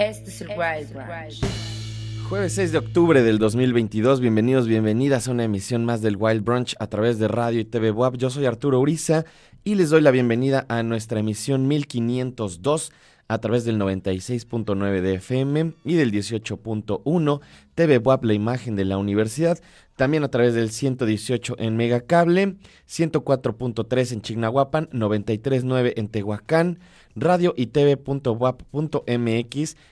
Este es el Wild Brunch. Jueves 6 de octubre del 2022, bienvenidos, bienvenidas a una emisión más del Wild Brunch a través de radio y TV WAP. Yo soy Arturo Uriza y les doy la bienvenida a nuestra emisión 1502 a través del 96.9 de FM y del 18.1 TV WAP, la imagen de la universidad. También a través del 118 en Megacable, 104.3 en Chignahuapan, 93.9 en Tehuacán, radio y tv.wap.mx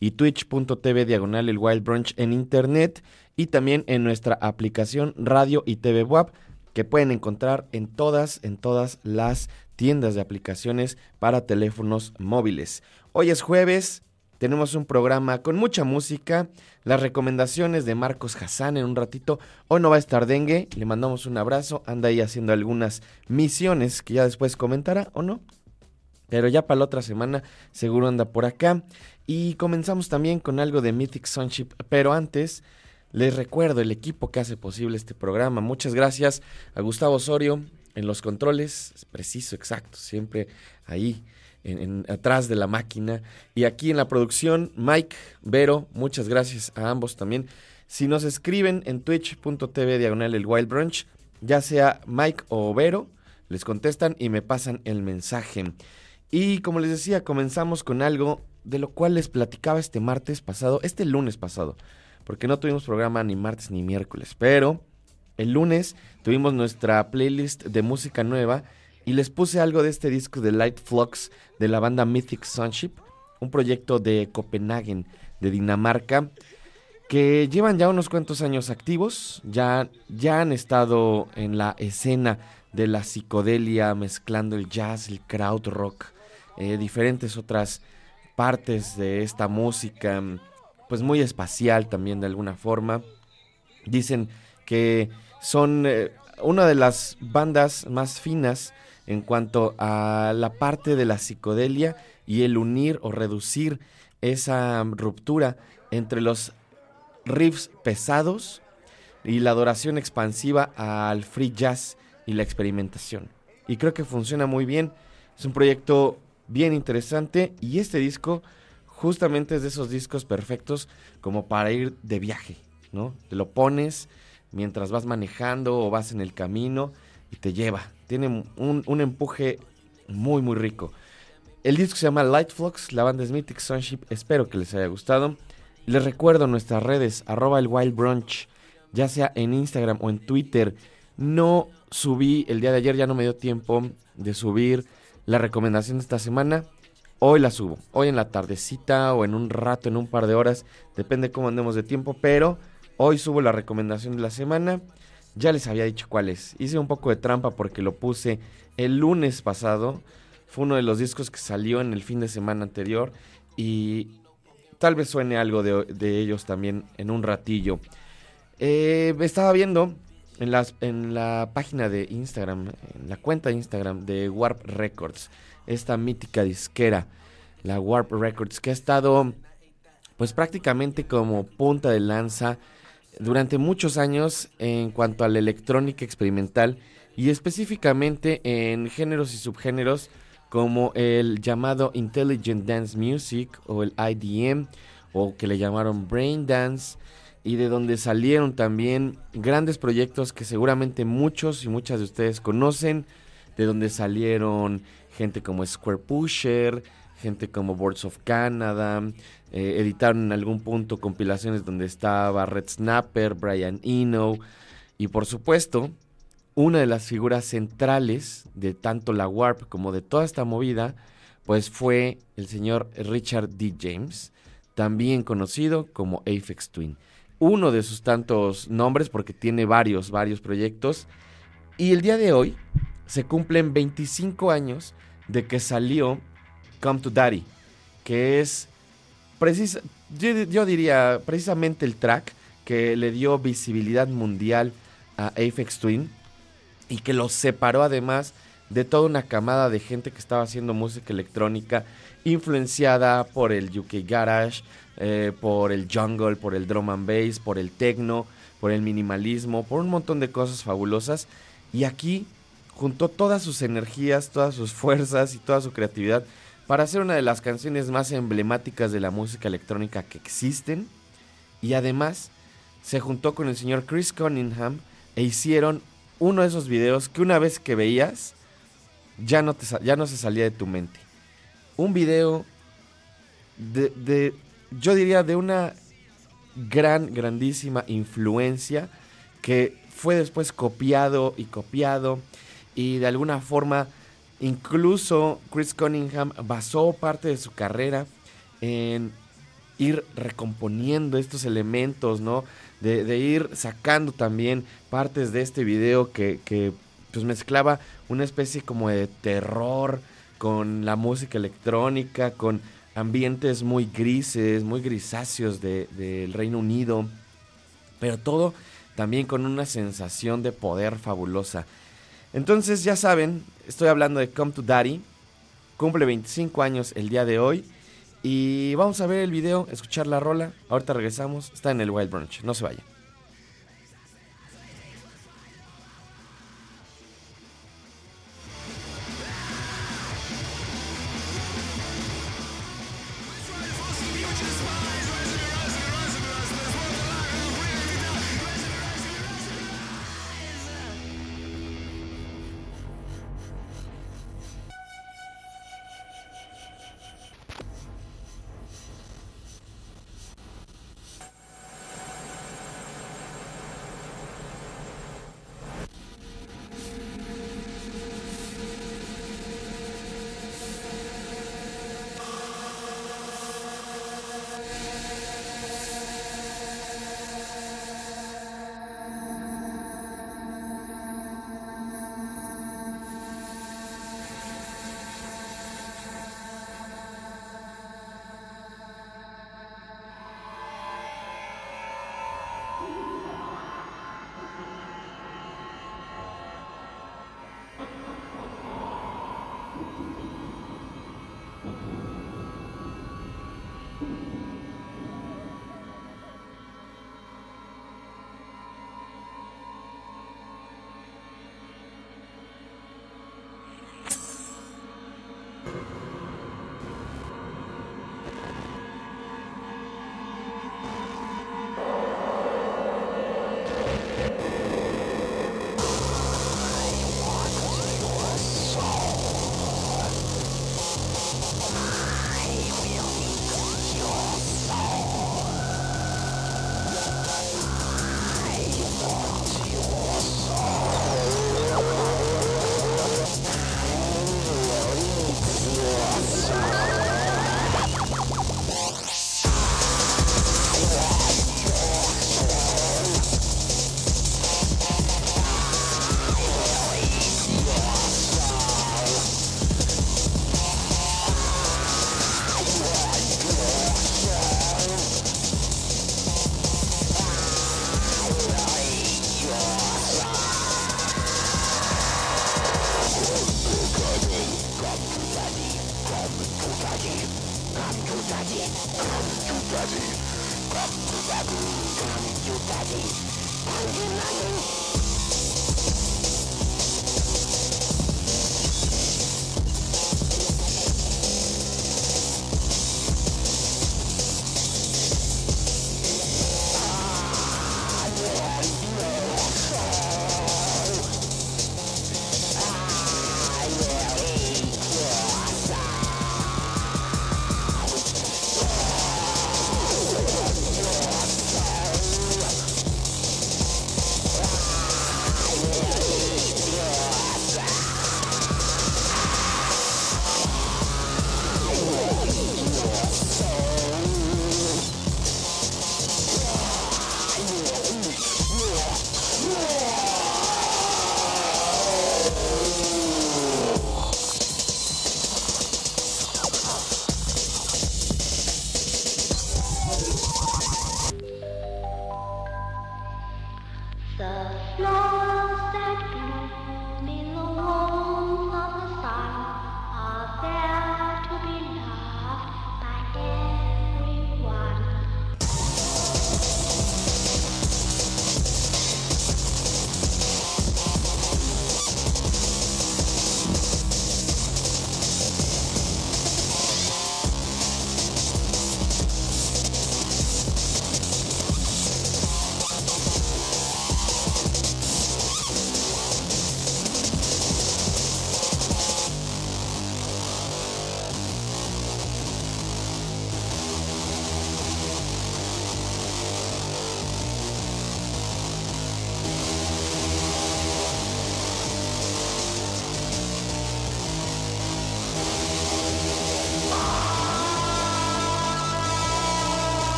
y twitch.tv diagonal el Wild Brunch en internet y también en nuestra aplicación Radio y TV WAP que pueden encontrar en todas, en todas las tiendas de aplicaciones para teléfonos móviles. Hoy es jueves, tenemos un programa con mucha música, las recomendaciones de Marcos Hassan en un ratito. Hoy no va a estar dengue, le mandamos un abrazo, anda ahí haciendo algunas misiones que ya después comentará o no. Pero ya para la otra semana seguro anda por acá. Y comenzamos también con algo de Mythic Sunship. Pero antes, les recuerdo el equipo que hace posible este programa. Muchas gracias a Gustavo Osorio en los controles. Es preciso, exacto. Siempre ahí. Atrás de la máquina. Y aquí en la producción, Mike, Vero, muchas gracias a ambos también. Si nos escriben en twitch.tv diagonal el Wild Brunch, ya sea Mike o Vero, les contestan y me pasan el mensaje. Y como les decía, comenzamos con algo de lo cual les platicaba este martes pasado, este lunes pasado, porque no tuvimos programa ni martes ni miércoles, pero el lunes tuvimos nuestra playlist de música nueva y les puse algo de este disco de Light Flux de la banda Mythic Sunship, un proyecto de Copenhagen, de Dinamarca, que llevan ya unos cuantos años activos, ya, ya han estado en la escena de la psicodelia mezclando el jazz, el crowd rock, eh, diferentes otras partes de esta música, pues muy espacial también de alguna forma. Dicen que son eh, una de las bandas más finas en cuanto a la parte de la psicodelia y el unir o reducir esa ruptura entre los riffs pesados y la adoración expansiva al free jazz y la experimentación. Y creo que funciona muy bien. Es un proyecto bien interesante y este disco justamente es de esos discos perfectos como para ir de viaje, ¿no? Te lo pones mientras vas manejando o vas en el camino y te lleva. Tiene un, empuje muy, muy rico. El disco se llama Light Flux, la banda es Mythic Sunship. Espero que les haya gustado. Les recuerdo nuestras redes, arroba el Wild Brunch, ya sea en Instagram o en Twitter. No subí el día de ayer, ya no me dio tiempo de subir la recomendación de esta semana. Hoy la subo, hoy en la tardecita o en un rato, en un par de horas, depende cómo andemos de tiempo, pero hoy subo la recomendación de la semana. Ya les había dicho cuál es. Hice un poco de trampa porque lo puse el lunes pasado. Fue uno de los discos que salió en el fin de semana anterior y tal vez suene algo de, ellos también en un ratillo. Eh, estaba viendo en, las, en la página de Instagram, en la cuenta de Instagram de Warp Records, esta mítica disquera, la Warp Records, que ha estado pues prácticamente como punta de lanza durante muchos años en cuanto a la electrónica experimental y específicamente en géneros y subgéneros como el llamado Intelligent Dance Music o el IDM o que le llamaron Brain Dance y de donde salieron también grandes proyectos que seguramente muchos y muchas de ustedes conocen, de donde salieron gente como Square Pusher, gente como Boards of Canada, eh, editaron en algún punto compilaciones donde estaba Red Snapper, Brian Eno y por supuesto una de las figuras centrales de tanto la Warp como de toda esta movida pues fue el señor Richard D. James, también conocido como Aphex Twin uno de sus tantos nombres porque tiene varios, varios proyectos. Y el día de hoy se cumplen 25 años de que salió Come to Daddy, que es yo, diría precisamente el track que le dio visibilidad mundial a Aphex Twin y que los separó además de toda una camada de gente que estaba haciendo música electrónica influenciada por el UK Garage, eh, por el jungle, por el drum and bass, por el techno, por el minimalismo, por un montón de cosas fabulosas. Y aquí juntó todas sus energías, todas sus fuerzas y toda su creatividad para hacer una de las canciones más emblemáticas de la música electrónica que existen. Y además se juntó con el señor Chris Cunningham e hicieron uno de esos videos que una vez que veías ya no, te, ya no se salía de tu mente. Un video de, de, yo diría, de una gran, grandísima influencia que fue después copiado y copiado y de alguna forma incluso Chris Cunningham basó parte de su carrera en ir recomponiendo estos elementos, ¿no? De, ir sacando también partes de este video que, que pues mezclaba una especie como de terror con la música electrónica, con ambientes muy grises, muy grisáceos del Reino Unido, pero todo también con una sensación de poder fabulosa. Entonces ya saben, estoy hablando de Come to Daddy, cumple 25 años el día de hoy. Y vamos a ver el video, escuchar la rola, ahorita regresamos, está en el Wild Brunch, no se vayan.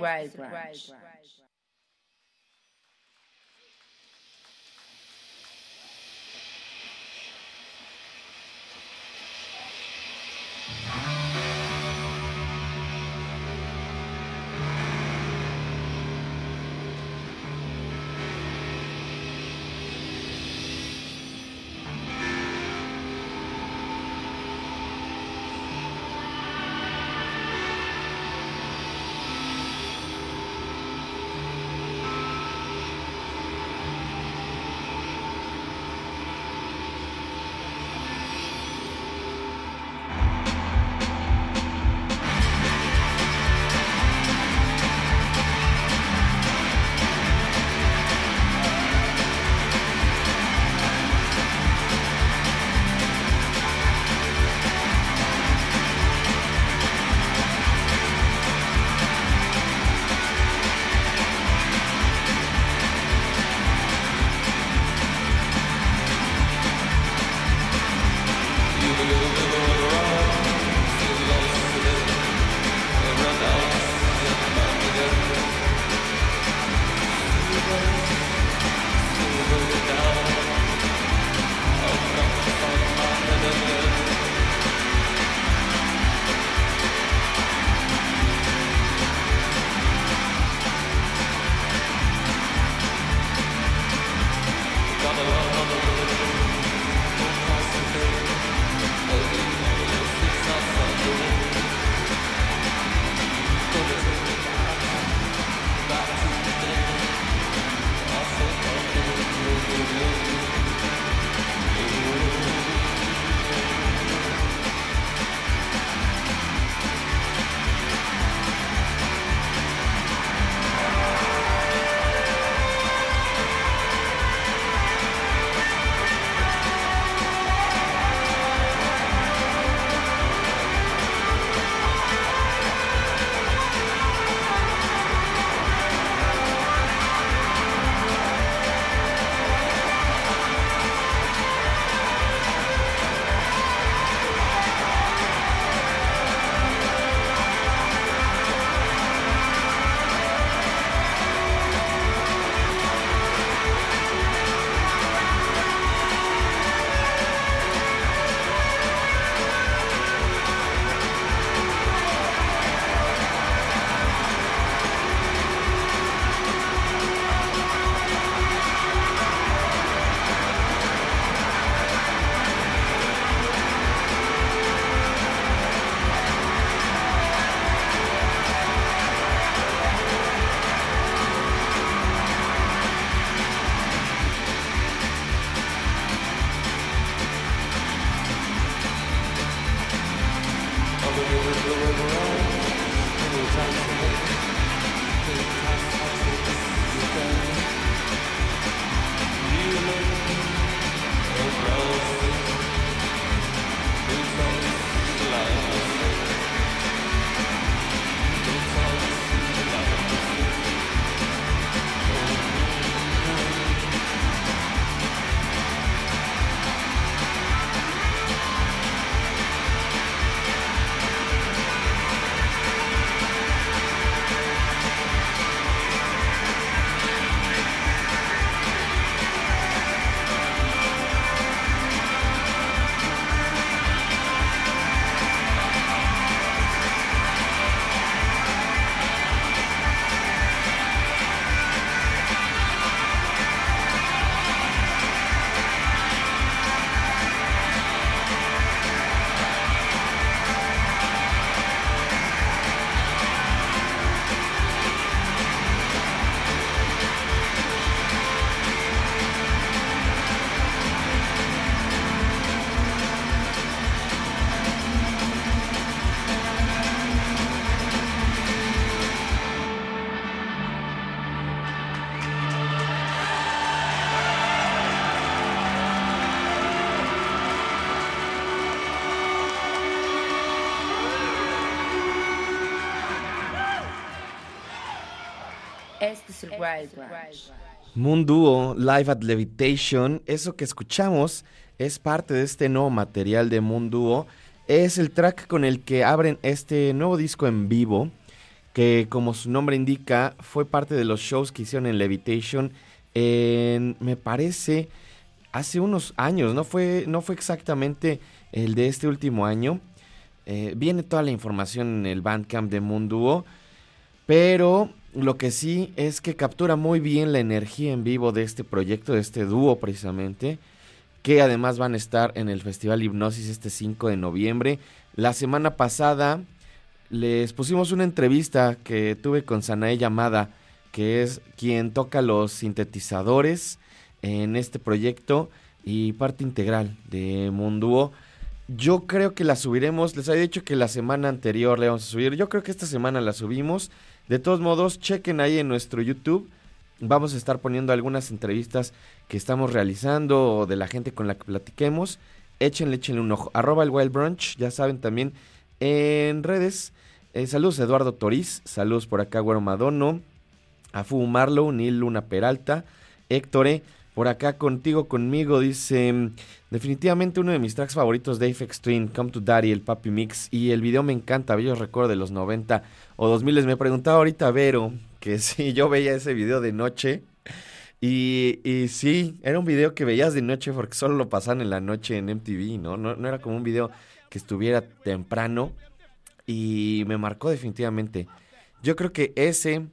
Este es el Este es el Wild Branch. Moon Duo, Live at Levitation, eso que escuchamos es parte de este nuevo material de Moon Duo. Es el track con el que abren este nuevo disco en vivo que como su nombre indica, fue parte de los shows que hicieron en Levitation en, me parece, hace unos años, no fue, no fue exactamente el de este último año. Eh, viene toda la información en el Bandcamp de Munduo, pero lo que sí es que captura muy bien la energía en vivo de este proyecto, de este dúo precisamente, que además van a estar en el Festival Hipnosis este 5 de noviembre. La semana pasada les pusimos una entrevista que tuve con Sanae Llamada, que es quien toca los sintetizadores en este proyecto y parte integral de Munduo. Yo creo que la subiremos, les había dicho que la semana anterior le vamos a subir, yo creo que esta semana la subimos. De todos modos, chequen ahí en nuestro YouTube. Vamos a estar poniendo algunas entrevistas que estamos realizando o de la gente con la que platiquemos. Échenle, échenle un ojo. Arroba el Wild Brunch, ya saben también en redes. Eh, saludos Eduardo Toriz, saludos por acá Güero Madono, Afu Marlow, Nil Luna Peralta, Héctor, por acá contigo, conmigo, dice, definitivamente uno de mis tracks favoritos de Apex Twin, Come to Daddy, el Papi Mix, y el video me encanta, yo recuerdo de los 90 o 2000, me preguntaba ahorita Vero, que si yo veía ese video de noche, y, y, sí, era un video que veías de noche porque solo lo pasaban en la noche en MTV. No, no era como un video que estuviera temprano y me marcó definitivamente. Yo creo que ese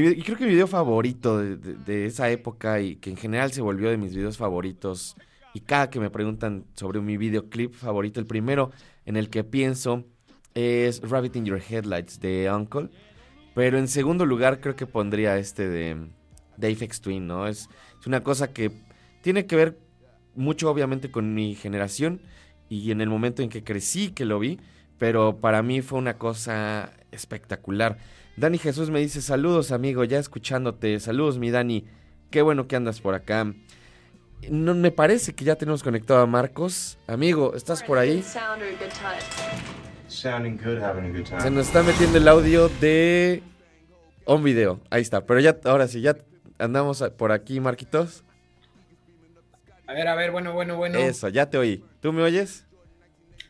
y creo que mi video favorito de, esa época y que en general se volvió de mis videos favoritos, y cada que me preguntan sobre mi videoclip favorito, el primero en el que pienso es Rabbit in Your Headlights de Uncle. Pero en segundo lugar creo que pondría este de, de Twin, ¿no? Es, es una cosa que tiene que ver mucho obviamente con mi generación y en el momento en que crecí que lo vi, pero para mí fue una cosa espectacular. Dani Jesús me dice, saludos amigo, ya escuchándote, saludos mi Dani, qué bueno que andas por acá. No, me parece que ya tenemos conectado a Marcos. Amigo, ¿estás por ahí? Se nos está metiendo el audio de un video. Ahí está. Pero ya, ahora sí, ya andamos por aquí, Marquitos. A ver, a ver, bueno, bueno, bueno. Eso, ya te oí. ¿Tú me oyes?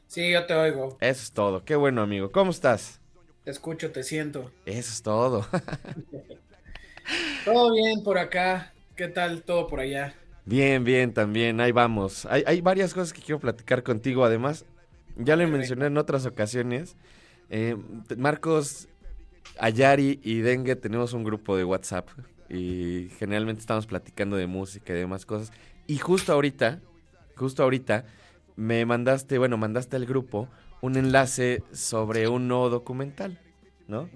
Sí, yo te oigo. Eso es todo. Qué bueno, amigo. ¿Cómo estás? Te escucho, te siento. Eso es todo. todo bien por acá. ¿Qué tal todo por allá? Bien, bien, también. Ahí vamos. Hay, hay varias cosas que quiero platicar contigo. Además, ya le mencioné en otras ocasiones. Eh, Marcos, Ayari y Dengue tenemos un grupo de WhatsApp. Y generalmente estamos platicando de música y demás cosas. Y justo ahorita, justo ahorita, me mandaste, bueno, mandaste al grupo un enlace sobre un nuevo documental, ¿no?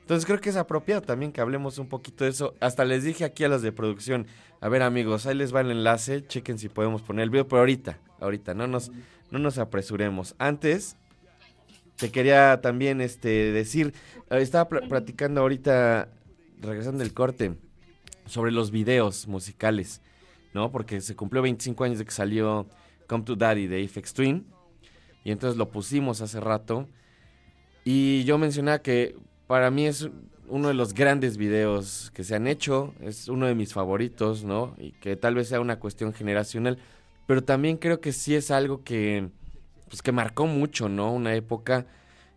Entonces creo que es apropiado también que hablemos un poquito de eso. Hasta les dije aquí a los de producción, a ver amigos, ahí les va el enlace, chequen si podemos poner el video, pero ahorita, ahorita, no nos, no nos apresuremos. Antes, te quería también este, decir, eh, estaba platicando ahorita, regresando del corte, sobre los videos musicales, ¿no? Porque se cumplió 25 años de que salió Come to Daddy de Apex Twin. Y entonces lo pusimos hace rato. Y yo mencionaba que para mí es uno de los grandes videos que se han hecho, es uno de mis favoritos, ¿no? Y que tal vez sea una cuestión generacional, pero también creo que sí es algo que, pues que marcó mucho, ¿no? Una época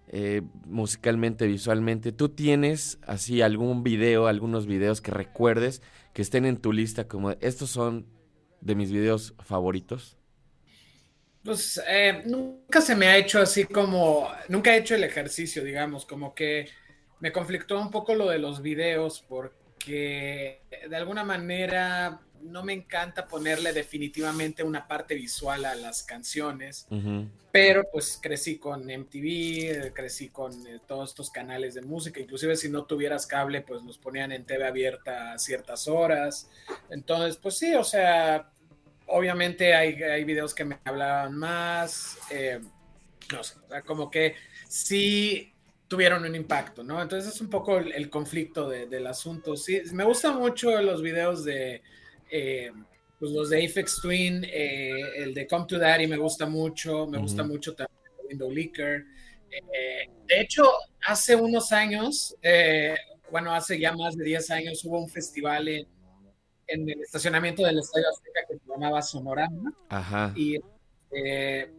eh, musicalmente, visualmente. ¿Tú tienes así algún video, algunos videos que recuerdes que estén en tu lista como estos son de mis videos favoritos? Pues eh, nunca se me ha hecho así como, nunca he hecho el ejercicio, digamos, como que me conflictó un poco lo de los videos porque de alguna manera no me encanta ponerle definitivamente una parte visual a las canciones, pero pues crecí con MTV, crecí con eh, todos estos canales de música, inclusive si no tuvieras cable, pues los ponían en TV abierta a ciertas horas. Entonces, pues sí, o sea, obviamente hay, hay videos que me hablaban más, eh, no sé, o sea, como que sí tuvieron un impacto, ¿no? Entonces es un poco el, conflicto del asunto. Sí, me gustan mucho los videos de, eh, pues los de Apex Twin, eh, el de Come to Daddy me gusta mucho, me gusta mucho también Window Leaker. de hecho, hace unos años, bueno, hace ya más de 10 años, hubo un festival en en el estacionamiento del Estadio Azteca que se llamaba Sonorama. Ajá. Y eh,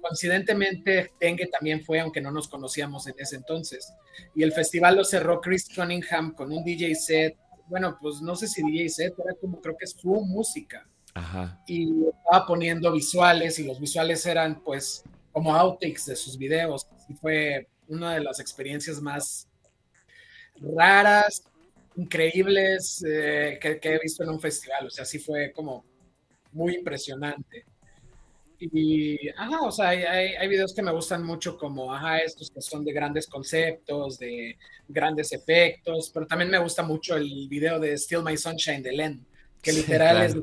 coincidentemente Dengue también fue, aunque no nos conocíamos en ese entonces. Y el festival lo cerró Chris Cunningham con un DJ set. Bueno, pues no sé si DJ set, era como creo que es su música. Ajá. Y estaba poniendo visuales y los visuales eran pues como outtakes de sus videos. Y fue una de las experiencias más raras, increíbles eh, que, que, he visto en un festival. O sea, sí fue como muy impresionante. Y, ajá, o sea, hay, hay, videos que me gustan mucho como, ajá, estos que son de grandes conceptos, de grandes efectos, pero también me gusta mucho el video de Still My Sunshine de Len, que literal es,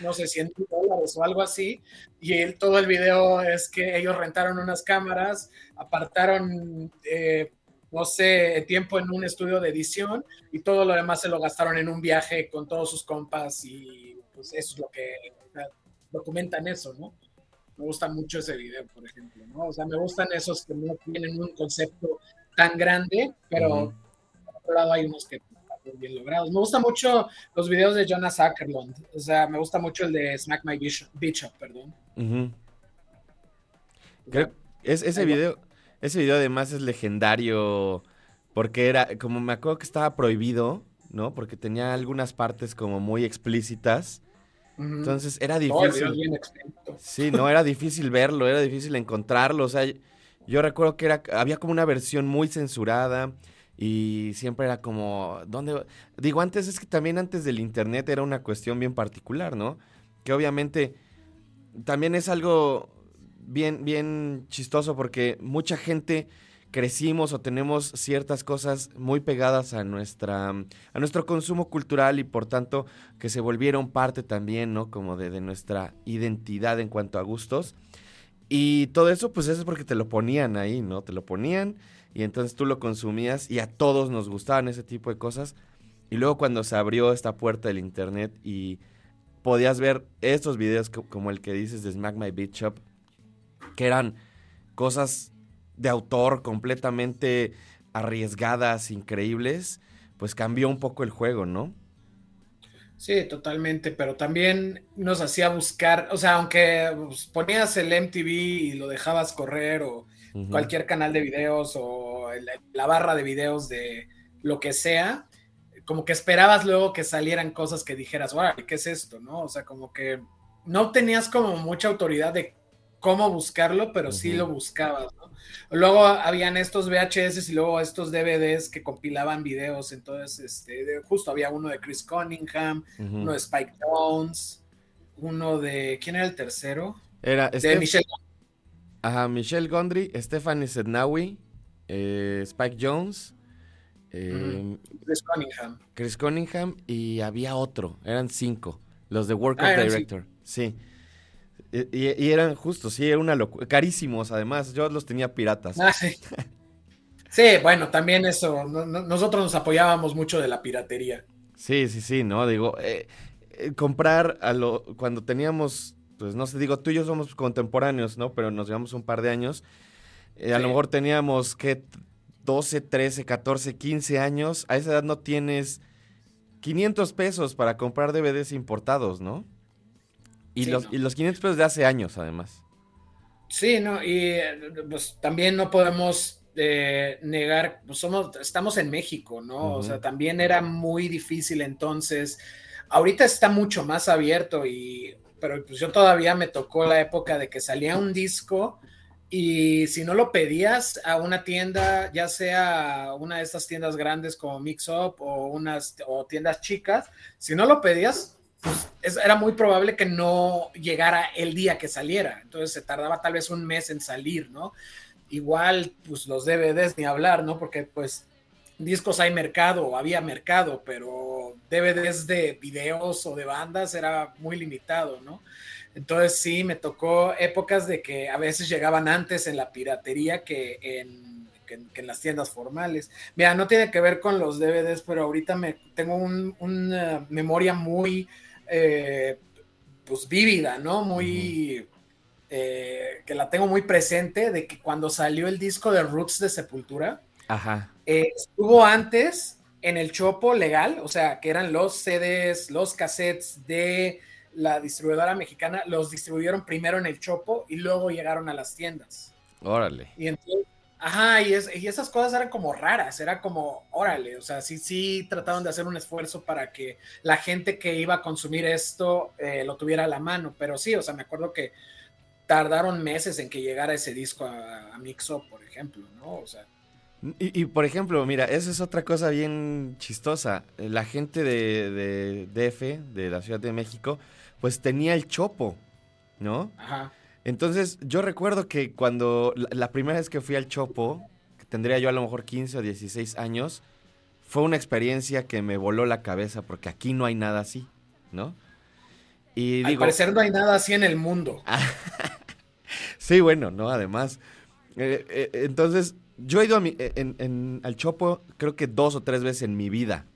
no sé, 100 dólares o algo así, y todo el video es que ellos rentaron unas cámaras, apartaron, eh, no sé, tiempo en un estudio de edición y todo lo demás se lo gastaron en un viaje con todos sus compas y pues eso es lo que documentan eso, ¿no? Me gusta mucho ese video, por ejemplo, ¿no? O sea, me gustan esos que no tienen un concepto tan grande, pero por otro lado hay unos que están bien logrados. Me gustan mucho los videos de Jonas Ackerlund, o sea, me gusta mucho el de Smack My Bishop, perdón. es, ese video, ese video además es legendario porque era, como me acuerdo que estaba prohibido, ¿no? Porque tenía algunas partes como muy explícitas entonces era difícil. sí, no, era difícil verlo, era difícil encontrarlo. O sea, yo recuerdo que era, había como una versión muy censurada y siempre era como, ¿dónde? Digo, antes es que también antes del internet era una cuestión bien particular, ¿no? Que obviamente también es algo bien, bien chistoso porque mucha gente crecimos o tenemos ciertas cosas muy pegadas a nuestra a nuestro consumo cultural y por tanto que se volvieron parte también, ¿no? Como de, nuestra identidad en cuanto a gustos. Y todo eso, pues eso es porque te lo ponían ahí, ¿no? Te lo ponían y entonces tú lo consumías y a todos nos gustaban ese tipo de cosas. Y luego cuando se abrió esta puerta del internet y podías ver estos videos como el que dices de Smack My Beat Shop, que eran cosas de autor completamente arriesgadas, increíbles, pues cambió un poco el juego, ¿no? Sí, totalmente, pero también nos hacía buscar, o sea, aunque pues, ponías el MTV y lo dejabas correr o cualquier canal de videos o la barra de videos de lo que sea, como que esperabas luego que salieran cosas que dijeras, ¿qué es esto? ¿No? O sea, como que no tenías como mucha autoridad de cómo buscarlo, pero sí lo buscabas, ¿no? Luego habían estos VHS y luego estos DVDs que compilaban videos, entonces este, justo había uno de Chris Cunningham, uno de Spike Jones, uno de, ¿quién era el tercero? Era de Michelle. Ajá, Michelle Gondry, Stephanie Sednawi, eh, Spike Jones, eh, Chris Cunningham. Chris Cunningham y había otro, eran cinco, los de Work ah, Director, sí. Y, eran justos, sí, era una locura. Carísimos, además. Yo los tenía piratas. Ah, sí. sí, bueno, también eso. nosotros nos apoyábamos mucho de la piratería. Sí, sí, sí, ¿no? Digo, eh, eh, comprar a lo, cuando teníamos, pues no sé, digo, tú y yo somos contemporáneos, ¿no? Pero nos llevamos un par de años. Eh, a lo mejor teníamos, ¿qué? 12, 13, 14, 15 años. A esa edad no tienes 500 pesos para comprar DVDs importados, ¿no? Y, los, y los 500 pesos de hace años, además. Sí, no, y pues también no podemos eh, negar, pues somos, estamos en México, ¿no? O sea, también era muy difícil entonces. Ahorita está mucho más abierto y, pero pues yo todavía me tocó la época de que salía un disco y si no lo pedías a una tienda, ya sea una de estas tiendas grandes como Mix Up o unas o tiendas chicas, si no lo pedías, pues era muy probable que no llegara el día que saliera. Entonces se tardaba tal vez un mes en salir, ¿no? Igual, pues los DVDs ni hablar, ¿no? Porque pues discos hay mercado, había mercado, pero DVDs de videos o de bandas era muy limitado, ¿no? Entonces sí, me tocó épocas de que a veces llegaban antes en la piratería que en, en las tiendas formales. Mira, no tiene que ver con los DVDs, pero ahorita me tengo una memoria muy eh, pues vívida, ¿no? Muy, eh, que la tengo muy presente, de que cuando salió el disco de Roots de Sepultura, eh, estuvo antes en el Chopo legal, o sea, que eran los CDs, los cassettes de la distribuidora mexicana, los distribuyeron primero en el Chopo y luego llegaron a las tiendas. Órale. Y entonces, ajá, y, y esas cosas eran como raras, era como, órale, o sea, sí, sí trataron de hacer un esfuerzo para que la gente que iba a consumir esto eh, lo tuviera a la mano, pero sí, o sea, me acuerdo que tardaron meses en que llegara ese disco a, a Mixo, por ejemplo, ¿no? O sea, y, por ejemplo, mira, esa es otra cosa bien chistosa. La gente de, de, DF, de la Ciudad de México, pues tenía el chopo, ¿no? Ajá. Entonces, yo recuerdo que cuando la, primera vez que fui al chopo, que tendría yo a lo mejor 15 o 16 años, fue una experiencia que me voló la cabeza porque aquí no hay nada así, ¿no? Y Al parecer no hay nada así en el mundo. sí, bueno, ¿no? Además. Eh, eh, entonces, yo he ido e, en, al Chopo creo que dos o tres veces en mi vida.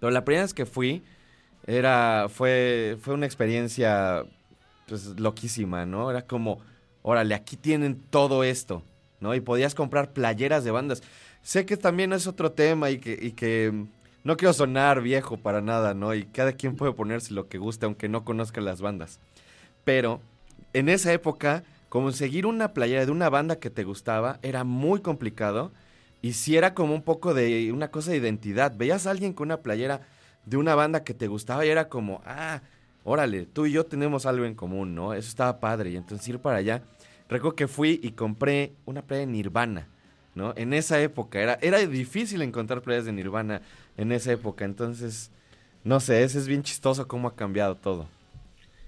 Pero la primera vez que fui era fue fue una experiencia pues loquísima, ¿no? Era como, órale, aquí tienen todo esto, ¿no? Y podías comprar playeras de bandas. Sé que también es otro tema y que, y que no quiero sonar viejo para nada, ¿no? Y cada quien puede ponerse lo que guste, aunque no conozca las bandas. Pero en esa época conseguir una playera de una banda que te gustaba era muy complicado y si era como un poco de una cosa de identidad. Veías a alguien con una playera de una banda que te gustaba y era como, ah, órale, tú y yo tenemos algo en común, ¿no? Eso estaba padre. Y entonces ir para allá. Recuerdo que fui y compré una playa de Nirvana, ¿no? En esa época. Era, era difícil encontrar playas de Nirvana en esa época. Entonces, no sé, ese es bien chistoso cómo ha cambiado todo.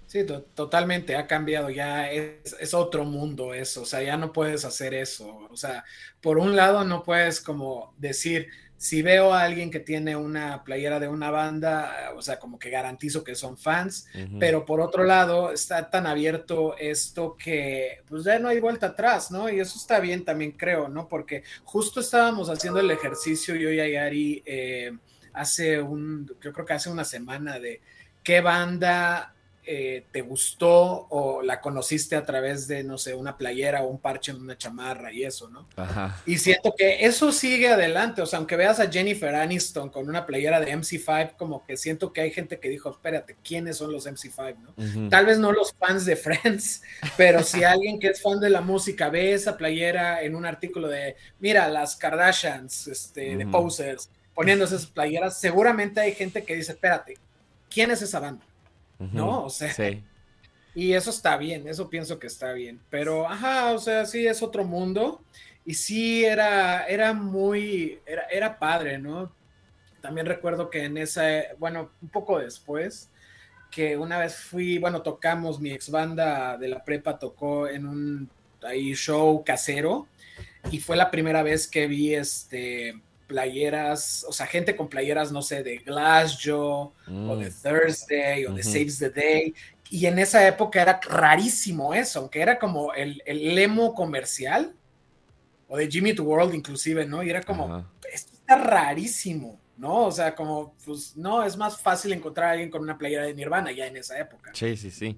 Sí, totalmente, ha cambiado, ya es, otro mundo eso, o sea, ya no puedes hacer eso, o sea, por un lado no puedes como decir, si veo a alguien que tiene una playera de una banda, o sea, como que garantizo que son fans, pero por otro lado está tan abierto esto que pues ya no hay vuelta atrás, ¿no? Y eso está bien también creo, ¿no? Porque justo estábamos haciendo el ejercicio yo y Ayari eh, hace un, yo creo que hace una semana de qué banda eh, te gustó o la conociste a través de, no sé, una playera o un parche en una chamarra y eso, ¿no? Ajá. Y siento que eso sigue adelante, o sea, aunque veas a Jennifer Aniston con una playera de MC5, como que siento que hay gente que dijo, espérate, ¿quiénes son los MC5, no? Tal vez no los fans de Friends, pero si alguien que es fan de la música ve esa playera en un artículo de, mira, las Kardashians, este, de posers, poniéndose esas playeras, seguramente hay gente que dice, espérate, ¿quién es esa banda? ¿No? O sea, y eso está bien, eso pienso que está bien, pero, ajá, o sea, sí es otro mundo. Y sí era, era muy, era, era padre, ¿no? También recuerdo que en esa, bueno, un poco después, que una vez fui, bueno, tocamos, mi ex banda de la prepa tocó en un ahí show casero. Y fue la primera vez que vi este playeras, o sea, gente con playeras, no sé, de Glass Joe o de mm. Thursday o de Saves the Day. Y en esa época era rarísimo eso, aunque era como el, el lemo comercial o de Jimmy to World inclusive, ¿no? Y era como, esto está rarísimo, ¿no? O sea, como, pues no, es más fácil encontrar a alguien con una playera de Nirvana ya en esa época. Sí, sí, sí.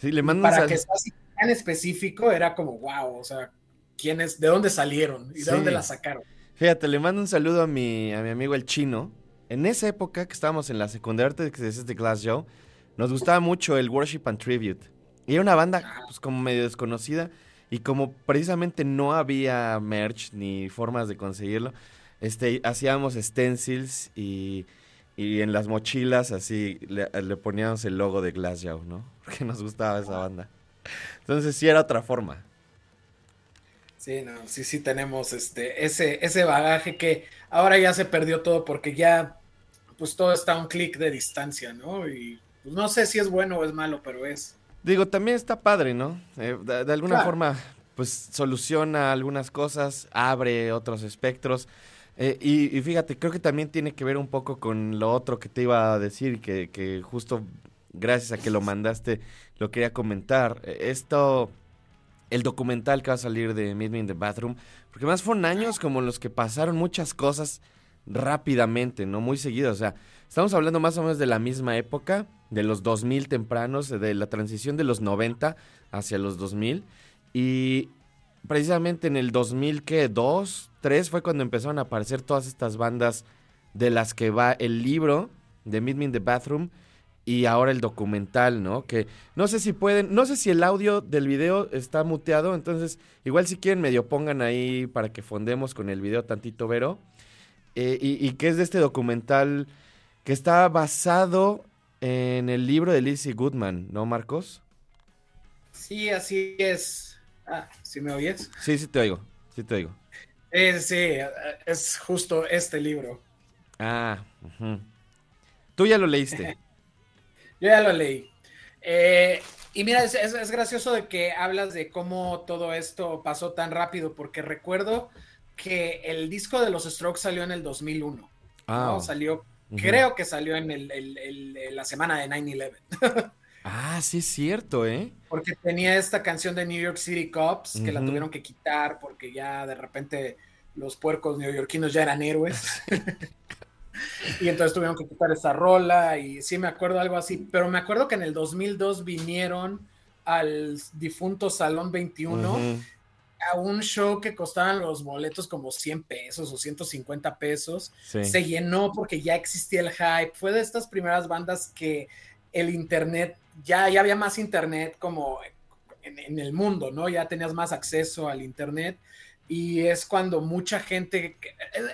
Sí, le mando Para que sea así tan específico, era como, wow, o sea, ¿quién es, de dónde salieron y de dónde la sacaron? Fíjate, le mando un saludo a mi, a mi amigo el chino. En esa época que estábamos en la secundaria que dices de Glass Joe, nos gustaba mucho el Worship and Tribute. Y era una banda pues, como medio desconocida. Y como precisamente no había merch ni formas de conseguirlo, este, hacíamos stencils y, y en las mochilas así le, le, poníamos el logo de Glass Joe, ¿no? Porque nos gustaba esa banda. Entonces sí era otra forma. Sí, no, sí, sí tenemos este, ese, ese bagaje que ahora ya se perdió todo porque ya, pues todo está a un clic de distancia, ¿no? Y pues, no sé si es bueno o es malo, pero es. Digo, también está padre, ¿no? Eh, de, alguna forma, pues soluciona algunas cosas, abre otros espectros. Eh, y, fíjate, creo que también tiene que ver un poco con lo otro que te iba a decir, que, que justo gracias a que lo mandaste, lo quería comentar. Eh, esto el documental que va a salir de Meet Me in the Bathroom, porque más fueron años como los que pasaron muchas cosas rápidamente, ¿no? Muy seguido, o sea, estamos hablando más o menos de la misma época, de los 2000 tempranos, de la transición de los 90 hacia los 2000, y precisamente en el 2002, 3 fue cuando empezaron a aparecer todas estas bandas de las que va el libro de Meet Me in the Bathroom, y ahora el documental, ¿no? Que no sé si pueden, no sé si el audio del video está muteado, entonces igual si quieren medio pongan ahí para que fondemos con el video tantito, Vero. Eh, y, y que es de este documental que está basado en el libro de Lizzie Goodman, ¿no, Marcos? Sí, así es. Ah, ¿sí me oyes? Sí, sí te oigo, sí te oigo. Eh, sí, es justo este libro. Ah, tú ya lo leíste. Yo ya lo leí. Eh, y mira, es, gracioso de que hablas de cómo todo esto pasó tan rápido, porque recuerdo que el disco de los Strokes salió en el 2001. Ah. Salió, creo que salió en el, la semana de 9-11. ah, sí es cierto, ¿eh? Porque tenía esta canción de New York City Cops que la tuvieron que quitar porque ya de repente los puercos neoyorquinos ya eran héroes. y entonces tuvieron que quitar esa rola y sí me acuerdo algo así, pero me acuerdo que en el 2002 vinieron al difunto Salón 21 a un show que costaban los boletos como 100 pesos o 150 pesos. Se llenó porque ya existía el hype. Fue de estas primeras bandas que el internet, ya, ya había más internet como en, en el mundo, ¿no? Ya tenías más acceso al internet y es cuando mucha gente,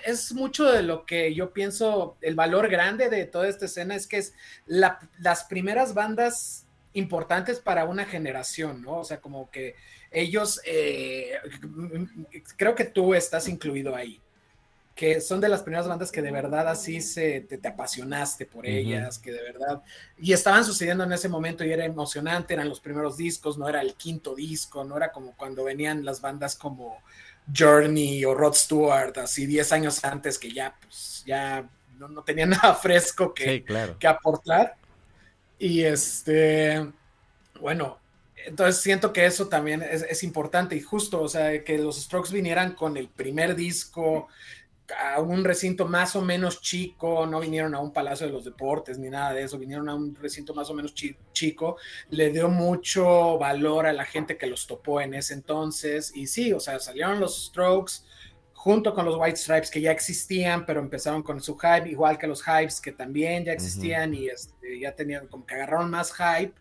es, mucho de lo que yo pienso, el valor grande de toda esta escena es que es las primeras bandas importantes para una generación, ¿no? O sea, como que ellos, eh, creo que tú estás incluido ahí, que son de las primeras bandas que de verdad así se, te, apasionaste por ellas, que de verdad, y estaban sucediendo en ese momento y era emocionante, eran los primeros discos, no era el quinto disco, no era como cuando venían las bandas como Journey o Rod Stewart, así 10 años antes que ya, pues, ya no, tenía nada fresco que, que aportar. Y este, bueno, entonces siento que eso también es, es, importante y justo, o sea, que los Strokes vinieran con el primer disco, a un recinto más o menos chico, no vinieron a un Palacio de los Deportes ni nada de eso, vinieron a un recinto más o menos chico, le dio mucho valor a la gente que los topó en ese entonces. Y sí, o sea, salieron los Strokes junto con los White Stripes que ya existían, pero empezaron con su hype, igual que los Hypes que también ya existían y este, ya tenían como que agarraron más hype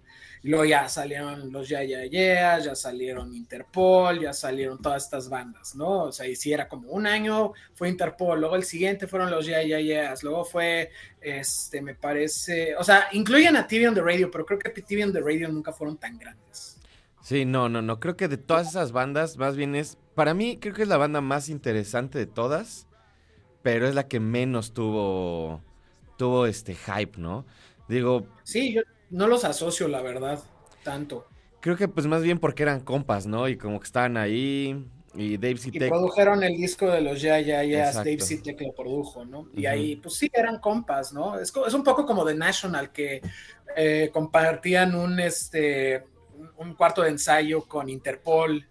luego ya salieron los Ya Ya Ya, ya salieron Interpol, ya salieron todas estas bandas, ¿no? O sea, y si era como un año fue Interpol, luego el siguiente fueron los Ya Ya Ya, luego fue, este, me parece, o sea, incluyen a TV on the Radio, pero creo que TV on the Radio nunca fueron tan grandes. Sí, no, no, no, creo que de todas esas bandas, más bien es, para mí creo que es la banda más interesante de todas, pero es la que menos tuvo, tuvo este hype, ¿no? Digo... Sí, yo, no los asocio, la verdad, tanto. Creo que pues más bien porque eran compas, ¿no? Y como que estaban ahí y Dave Citek. Y produjeron el disco de los Ya Ya Ya, Dave Citek lo produjo, ¿no? Y ahí pues sí eran compas, ¿no? Es, es un poco como The National que eh, compartían un este un cuarto de ensayo con Interpol,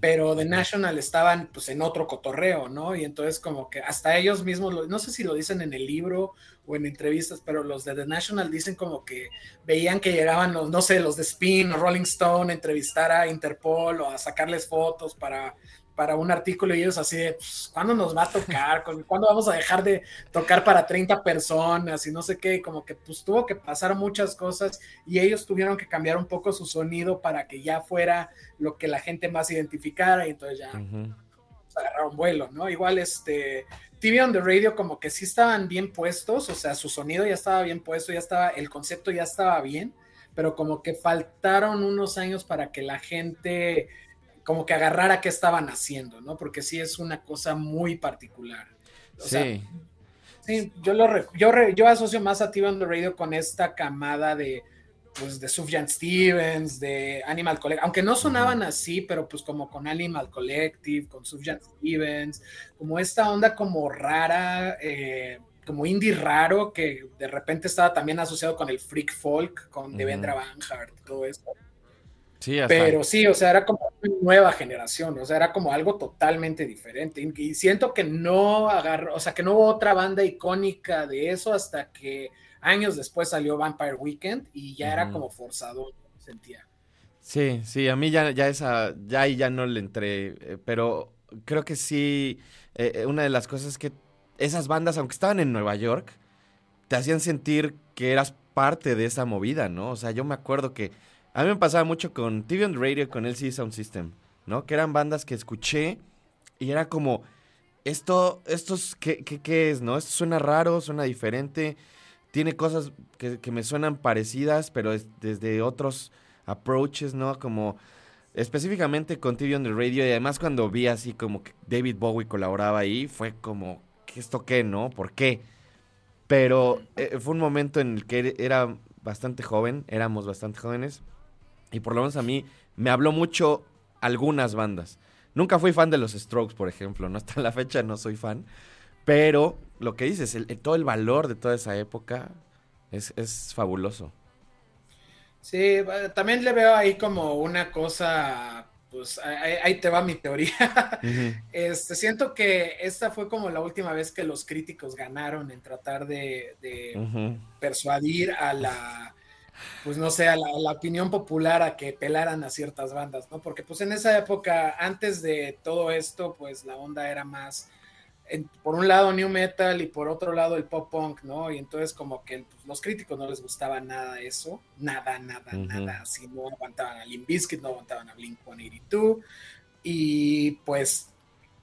pero The National estaban pues en otro cotorreo, ¿no? Y entonces como que hasta ellos mismos, no sé si lo dicen en el libro o en entrevistas, pero los de The National dicen como que veían que llegaban los, no sé, los de Spin o Rolling Stone a entrevistar a Interpol o a sacarles fotos para para un artículo y ellos así de, pues, ¿cuándo nos va a tocar? ¿Cuándo vamos a dejar de tocar para 30 personas? Y no sé qué, como que pues tuvo que pasar muchas cosas y ellos tuvieron que cambiar un poco su sonido para que ya fuera lo que la gente más identificara y entonces ya agarraron vuelo, ¿no? Igual este, TV on the Radio como que sí estaban bien puestos, o sea, su sonido ya estaba bien puesto, ya estaba, el concepto ya estaba bien, pero como que faltaron unos años para que la gente como que agarrar qué estaban haciendo, ¿no? Porque sí es una cosa muy particular. sí. sí, yo, lo, yo, yo asocio más a TV on the Radio con esta camada de, pues, de Sufjan Stevens, de Animal Collective, aunque no sonaban así, pero pues como con Animal Collective, con Sufjan Stevens, como esta onda como rara, eh, como indie raro, que de repente estaba también asociado con el freak folk, con Devendra Banhart todo eso. Pero sí, o sea, era como una nueva generación, o sea, era como algo totalmente diferente. Y siento que no agarró, o sea, que no hubo otra banda icónica de eso hasta que años después salió Vampire Weekend y ya era como forzado, sentía. Sí, sí, a mí ya, ya esa, ya ahí ya no le entré, eh, pero creo que sí, eh, eh, una de las cosas que esas bandas, aunque estaban en Nueva York, te hacían sentir que eras parte de esa movida, ¿no? O sea, yo me acuerdo que a mí me pasaba mucho con TV on Radio, con LCD Sound System, ¿no? Que eran bandas que escuché y era como, esto, esto es, ¿qué, qué, es, no? Esto suena raro, suena diferente, tiene cosas que, que me suenan parecidas, pero es desde otros approaches, ¿no? Como específicamente con TV on the Radio y además cuando vi así como que David Bowie colaboraba ahí, fue como, ¿qué esto qué, no? ¿Por qué? Pero eh, fue un momento en el que era bastante joven, éramos bastante jóvenes y por lo menos a mí me habló mucho algunas bandas. Nunca fui fan de los Strokes, por ejemplo, ¿no? Hasta la fecha no soy fan. Pero lo que dices, el, todo el valor de toda esa época es, es fabuloso. Sí, también le veo ahí como una cosa, pues ahí, te va mi teoría. este, siento que esta fue como la última vez que los críticos ganaron en tratar de, persuadir a la, pues no sé, a la, opinión popular a que pelaran a ciertas bandas, ¿no? Porque pues en esa época, antes de todo esto, pues la onda era más por un lado new metal y por otro lado el pop punk, ¿no? Y entonces como que pues, los críticos no les gustaba nada eso, nada, nada, nada, así no aguantaban a Limp Bizkit, no aguantaban a Blink-182 y pues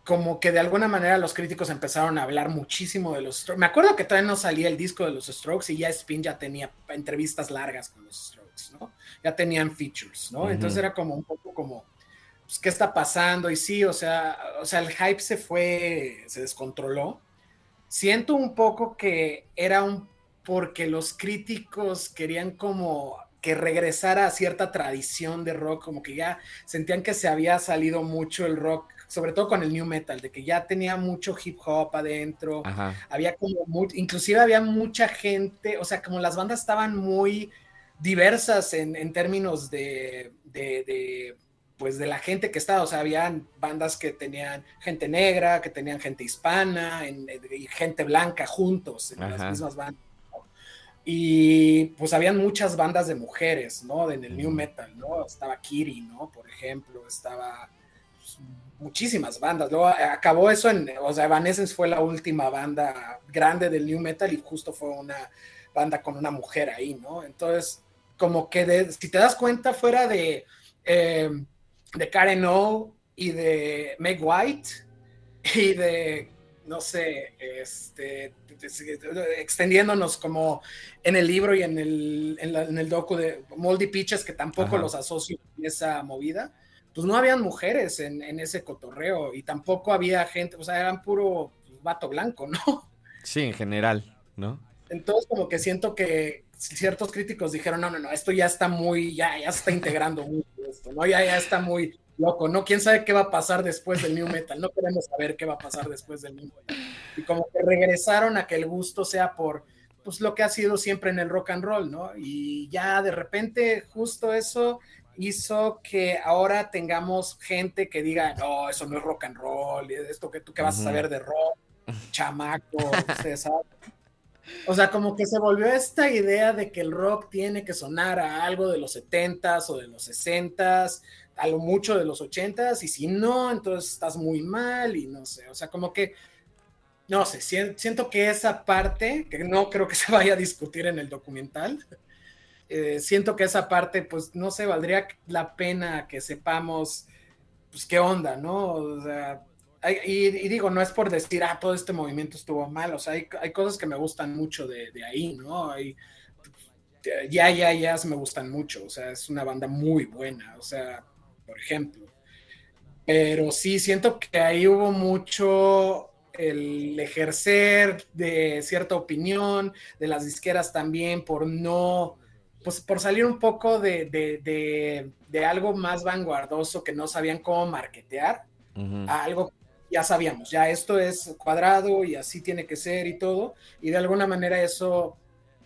como que de alguna manera los críticos empezaron a hablar muchísimo de los Strokes. Me acuerdo que todavía no salía el disco de los Strokes y ya Spin ya tenía entrevistas largas con los Strokes, ¿no? Ya tenían features, ¿no? Entonces era como un poco como pues, ¿qué está pasando? Y sí, o sea, o sea, el hype se fue, se descontroló. Siento un poco que era un porque los críticos querían como que regresara a cierta tradición de rock, como que ya sentían que se había salido mucho el rock, sobre todo con el new metal, de que ya tenía mucho hip hop adentro, había como, inclusive había mucha gente, o sea, como las bandas estaban muy diversas en, términos de, pues de la gente que estaba, o sea, habían bandas que tenían gente negra, que tenían gente hispana y gente blanca juntos en las mismas bandas. Y pues habían muchas bandas de mujeres, ¿no? En el new metal, ¿no? Estaba Kiri, ¿no? Por ejemplo, estaba pues, muchísimas bandas. Luego eh, acabó eso en, o sea, Evanescence fue la última banda grande del new metal y justo fue una banda con una mujer ahí, ¿no? Entonces, como que si te das cuenta, fuera de... Eh, de Karen O y de Meg White y de, no sé, este, extendiéndonos como en el libro y en el, en, el docu de Moldy Peaches, que tampoco los asocio en esa movida, pues no habían mujeres en, en, ese cotorreo y tampoco había gente, o sea, eran puro vato blanco, ¿no? Sí, en general, ¿no? Entonces como que siento que ciertos críticos dijeron, no, no, no, esto ya está muy, ya, ya está integrando mucho esto, ¿no? Ya, ya está muy loco, ¿no? ¿Quién sabe qué va a pasar después del New Metal? No queremos saber qué va a pasar después del New Metal. Y como que regresaron a que el gusto sea por, pues lo que ha sido siempre en el rock and roll, ¿no? Y ya de repente justo eso hizo que ahora tengamos gente que diga, no, eso no es rock and roll, y esto que tú que vas a saber de rock, chamaco, César. O sea, como que se volvió esta idea de que el rock tiene que sonar a algo de los 70s o de los 60s, a lo mucho de los 80s, y si no, entonces estás muy mal y no sé, o sea, como que, no sé, siento que esa parte, que no creo que se vaya a discutir en el documental, eh, siento que esa parte, pues, no sé, valdría la pena que sepamos, pues, qué onda, ¿no? O sea, y, digo, no es por decir, ah, todo este movimiento estuvo mal, o sea, hay, hay cosas que me gustan mucho de, de ahí, ¿no? Hay, ya, ya, ya me gustan mucho, o sea, es una banda muy buena, o sea, por ejemplo. Pero sí, siento que ahí hubo mucho el ejercer de cierta opinión, de las disqueras también, por no, pues por salir un poco de, de, de, algo más vanguardoso que no sabían cómo marketear, a algo ya sabíamos, ya esto es cuadrado y así tiene que ser y todo, y de alguna manera eso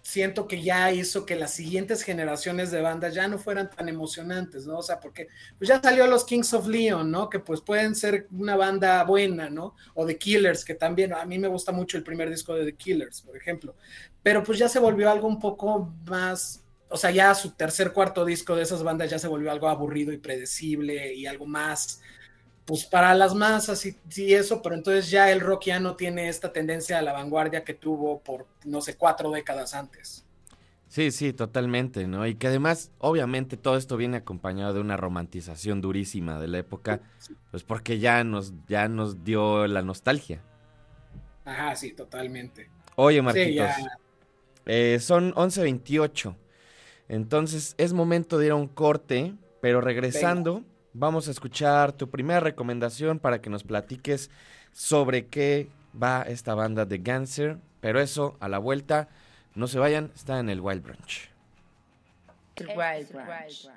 siento que ya hizo que las siguientes generaciones de bandas ya no fueran tan emocionantes, ¿no? O sea, porque pues ya salió los Kings of Leon, ¿no? Que pues pueden ser una banda buena, ¿no? O The Killers, que también a mí me gusta mucho el primer disco de The Killers, por ejemplo, pero pues ya se volvió algo un poco más o sea, ya su tercer, cuarto disco de esas bandas ya se volvió algo aburrido y predecible y algo más pues para las masas y, y, eso, pero entonces ya el rock ya no tiene esta tendencia a la vanguardia que tuvo por, no sé, cuatro décadas antes. Sí, sí, totalmente, ¿no? Y que además, obviamente, todo esto viene acompañado de una romantización durísima de la época, pues porque ya nos, ya nos dio la nostalgia. Ajá, sí, totalmente. Oye, Marquitos, eh, son 11.28, entonces es momento de ir a un corte, pero regresando, vamos a escuchar tu primera recomendación para que nos platiques sobre qué va esta banda de Ganser, pero eso a la vuelta. No se vayan, está en el Wild Branch. Wild Branch.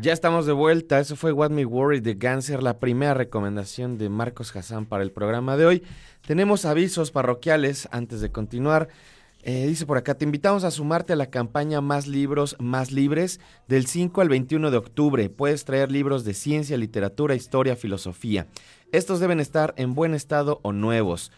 Ya estamos de vuelta. Eso fue What Me Worry de Ganser, la primera recomendación de Marcos Hassan para el programa de hoy. Tenemos avisos parroquiales antes de continuar. Eh, dice por acá, te invitamos a sumarte a la campaña Más Libros, Más Libres del 5 al 21 de octubre. Puedes traer libros de ciencia, literatura, historia, filosofía. Estos deben estar en buen estado o nuevos.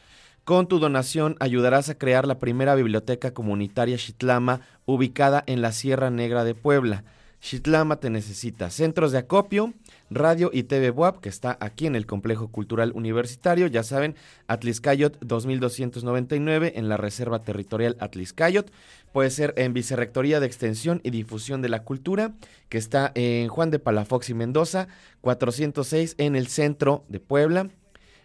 Con tu donación ayudarás a crear la primera biblioteca comunitaria Chitlama ubicada en la Sierra Negra de Puebla. Chitlama te necesita centros de acopio, radio y TV WAP, que está aquí en el Complejo Cultural Universitario, ya saben, Atliscayot 2299 en la Reserva Territorial Atliscayot. Puede ser en Vicerrectoría de Extensión y Difusión de la Cultura, que está en Juan de Palafox y Mendoza, 406 en el centro de Puebla.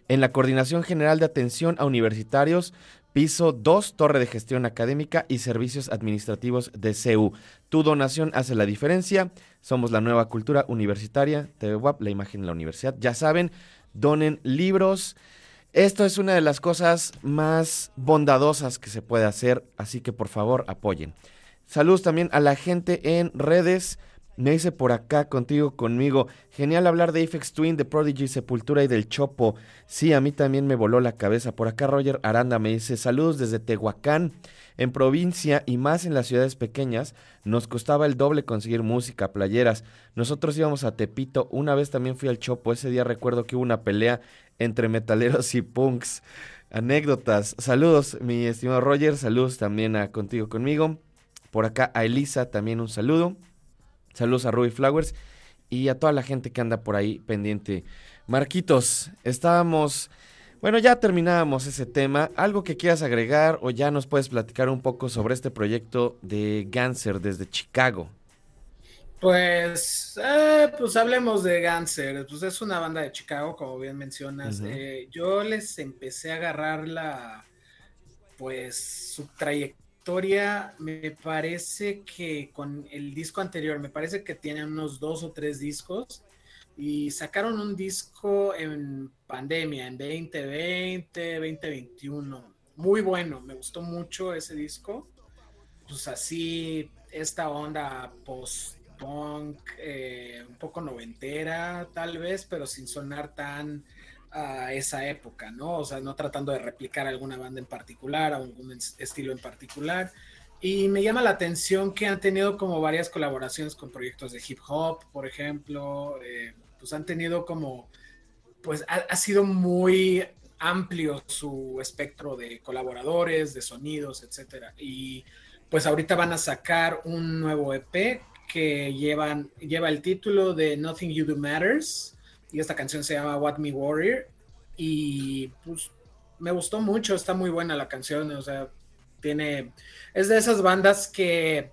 En la Coordinación General de Atención a Universitarios, Piso 2, Torre de Gestión Académica y Servicios Administrativos de CEU. Tu donación hace la diferencia. Somos la nueva cultura universitaria, TVWAP, la imagen de la universidad. Ya saben, donen libros. Esto es una de las cosas más bondadosas que se puede hacer, así que por favor apoyen. Saludos también a la gente en redes. Me dice por acá contigo, conmigo. Genial hablar de Ifex Twin, de Prodigy, Sepultura y del Chopo. Sí, a mí también me voló la cabeza. Por acá Roger Aranda me dice saludos desde Tehuacán. En provincia y más en las ciudades pequeñas nos costaba el doble conseguir música, playeras. Nosotros íbamos a Tepito. Una vez también fui al Chopo. Ese día recuerdo que hubo una pelea entre metaleros y punks. Anécdotas. Saludos, mi estimado Roger. Saludos también a contigo, conmigo. Por acá a Elisa también un saludo. Saludos a Ruby Flowers y a toda la gente que anda por ahí pendiente. Marquitos, estábamos, bueno, ya terminábamos ese tema. ¿Algo que quieras agregar o ya nos puedes platicar un poco sobre este proyecto de Ganser desde Chicago? Pues, eh, pues hablemos de Ganser. Pues es una banda de Chicago, como bien mencionas. Eh, yo les empecé a agarrar la, pues, su trayectoria historia, me parece que con el disco anterior, me parece que tienen unos dos o tres discos y sacaron un disco en pandemia, en 2020, 2021. Muy bueno, me gustó mucho ese disco. Pues así, esta onda post-punk, eh, un poco noventera tal vez, pero sin sonar tan a esa época, ¿no? O sea, no tratando de replicar alguna banda en particular, algún estilo en particular. Y me llama la atención que han tenido como varias colaboraciones con proyectos de hip hop, por ejemplo, eh, pues han tenido como, pues ha, sido muy amplio su espectro de colaboradores, de sonidos, etcétera. Y pues ahorita van a sacar un nuevo EP que llevan, lleva el título de Nothing You Do Matters y esta canción se llama What Me Warrior y pues me gustó mucho, está muy buena la canción, o sea, tiene, es de esas bandas que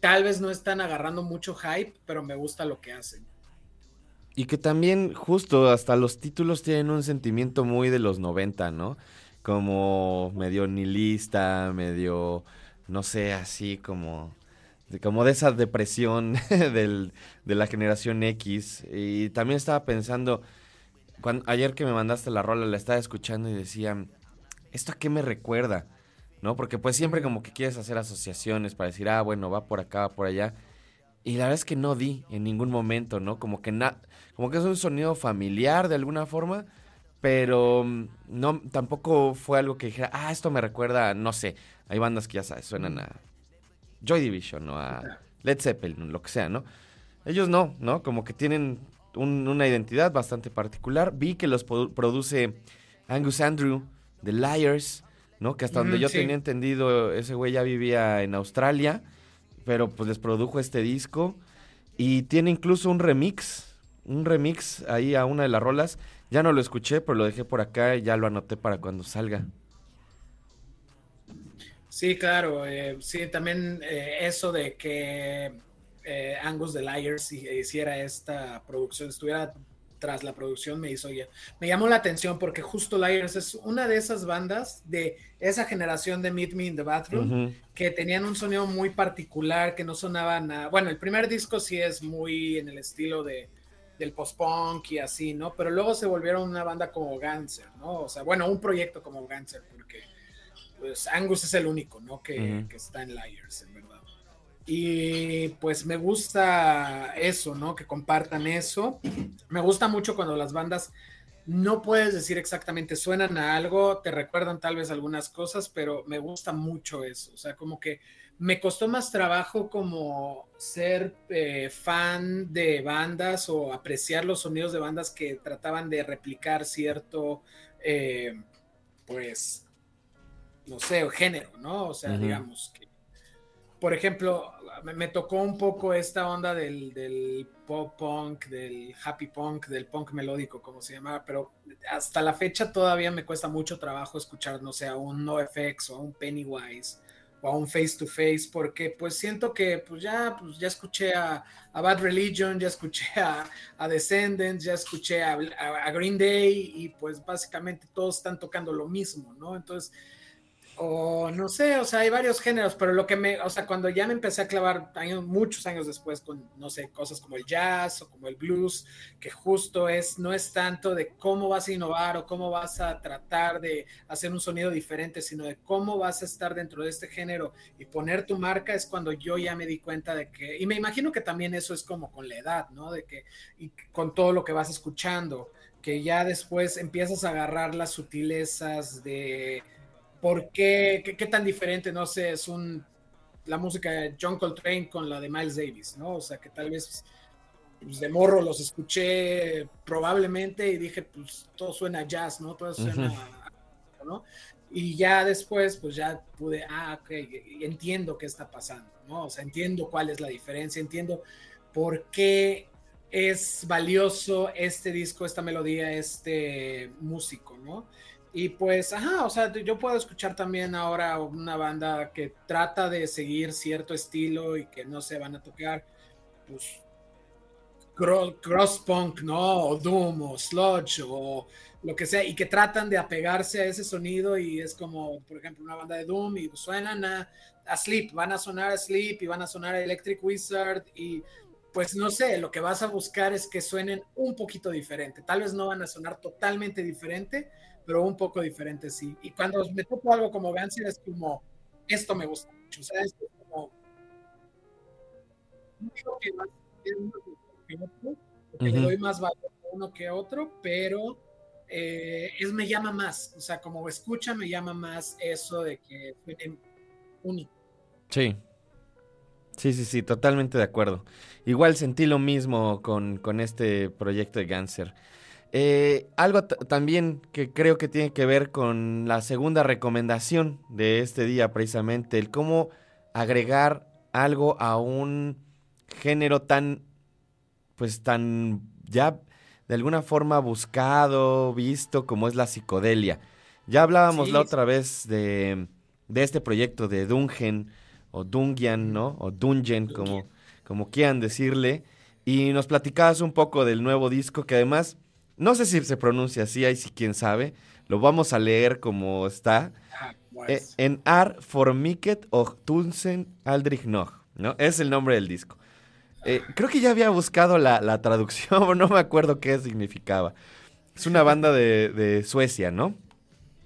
tal vez no están agarrando mucho hype, pero me gusta lo que hacen. Y que también justo hasta los títulos tienen un sentimiento muy de los 90, ¿no? Como medio nihilista, medio, no sé, así como como de esa depresión del, de la generación X. Y también estaba pensando, cuando, ayer que me mandaste la rola, la estaba escuchando y decía, ¿esto a qué me recuerda? ¿No? Porque pues siempre como que quieres hacer asociaciones para decir, ah, bueno, va por acá, va por allá. Y la verdad es que no di en ningún momento, ¿no? Como que, na como que es un sonido familiar de alguna forma, pero mm, no, tampoco fue algo que dijera, ah, esto me recuerda, no sé, hay bandas que ya sabes, suenan a Joy Division o a Led Zeppelin, lo que sea, ¿no? Ellos no, ¿no? Como que tienen una identidad bastante particular. Vi que los produce Angus Andrew, The Liars, ¿no? Que hasta donde yo tenía entendido, ese güey ya vivía en Australia, pero pues les produjo este disco. Y tiene incluso un remix, un remix ahí a una de las rolas. Ya no lo escuché, pero lo dejé por acá y ya lo anoté para cuando salga. Sí, claro. Eh, sí, también eh, eso de que eh, Angus the Liars hiciera esta producción, estuviera tras la producción, me hizo ya. Me llamó la atención porque justo Liars es una de esas bandas de esa generación de Meet Me in the Bathroom que tenían un sonido muy particular, que no sonaban nada. Bueno, el primer disco sí es muy en el estilo de del post-punk y así, ¿no? Pero luego se volvieron una banda como Ganser, ¿no? O sea, bueno, un proyecto como Ganser, porque pues Angus es el único, ¿no? Que, está en Liars, en verdad. Y pues me gusta eso, ¿no? Que compartan eso. Me gusta mucho cuando las bandas no puedes decir exactamente suenan a algo, te recuerdan tal vez algunas cosas, pero me gusta mucho eso. O sea, como que me costó más trabajo como ser eh, fan de bandas o apreciar los sonidos de bandas que trataban de replicar cierto, eh, pues, no sé, género, ¿no? O sea, digamos que, por ejemplo, me, tocó un poco esta onda del, pop punk, del happy punk, del punk melódico, como se llama, pero hasta la fecha todavía me cuesta mucho trabajo escuchar, no sé, a un NoFX o a un Pennywise o a un face to face, porque pues siento que pues ya, pues ya escuché a, Bad Religion, ya escuché a, a Descendants, ya escuché a, a, Green Day y pues básicamente todos están tocando lo mismo, ¿no? Entonces o no sé, o sea, hay varios géneros, pero lo que me, o sea, cuando ya me empecé a clavar años, muchos años después con, no sé, cosas como el jazz o como el blues, que justo es, no es tanto de cómo vas a innovar o cómo vas a tratar de hacer un sonido diferente, sino de cómo vas a estar dentro de este género y poner tu marca, es cuando yo ya me di cuenta de que, y me imagino que también eso es como con la edad, ¿no? De que, y con todo lo que vas escuchando, que ya después empiezas a agarrar las sutilezas de ¿Por qué, qué, tan diferente, no sé, es un, la música de John Coltrane con la de Miles Davis, ¿no? O sea, que tal vez pues, de morro los escuché probablemente y dije, pues todo suena jazz, ¿no? Todo suena, ¿no? Y ya después, pues ya pude, ah, ok, entiendo qué está pasando, ¿no? O sea, entiendo cuál es la diferencia, entiendo por qué es valioso este disco, esta melodía, este músico, ¿no? Y pues, ajá, o sea, yo puedo escuchar también ahora una banda que trata de seguir cierto estilo y que no se van a tocar, pues, cross punk, ¿no? O doom, o sludge, o lo que sea, y que tratan de apegarse a ese sonido y es como, por ejemplo, una banda de doom y suenan a, a Sleep, van a sonar a Sleep y van a sonar a Electric Wizard y pues no sé, lo que vas a buscar es que suenen un poquito diferente. Tal vez no van a sonar totalmente diferente, pero un poco diferente, sí. Y cuando me toco algo como Ganser es como, esto me gusta mucho, o sea, es como, que más, que le doy más valor a uno que otro, pero eh, es, me llama más, o sea, como escucha me llama más eso de que suene único. Sí. Sí, sí, sí, totalmente de acuerdo. Igual sentí lo mismo con, con este proyecto de Ganser. Eh, algo también que creo que tiene que ver con la segunda recomendación de este día, precisamente, el cómo agregar algo a un género tan, pues tan ya de alguna forma buscado, visto como es la psicodelia. Ya hablábamos la otra vez de, de, este proyecto de Dungen o Dungian, ¿no? O Dungen, como, como quieran decirle. Y nos platicabas un poco del nuevo disco que además no sé si se pronuncia así, ahí sí quién sabe. Lo vamos a leer como está. Ah, pues. eh, en Ar Formiket och Tunsen Aldrich noch, ¿no? Es el nombre del disco. Eh, creo que ya había buscado la, traducción, no me acuerdo qué significaba. Es una banda de, Suecia, ¿no?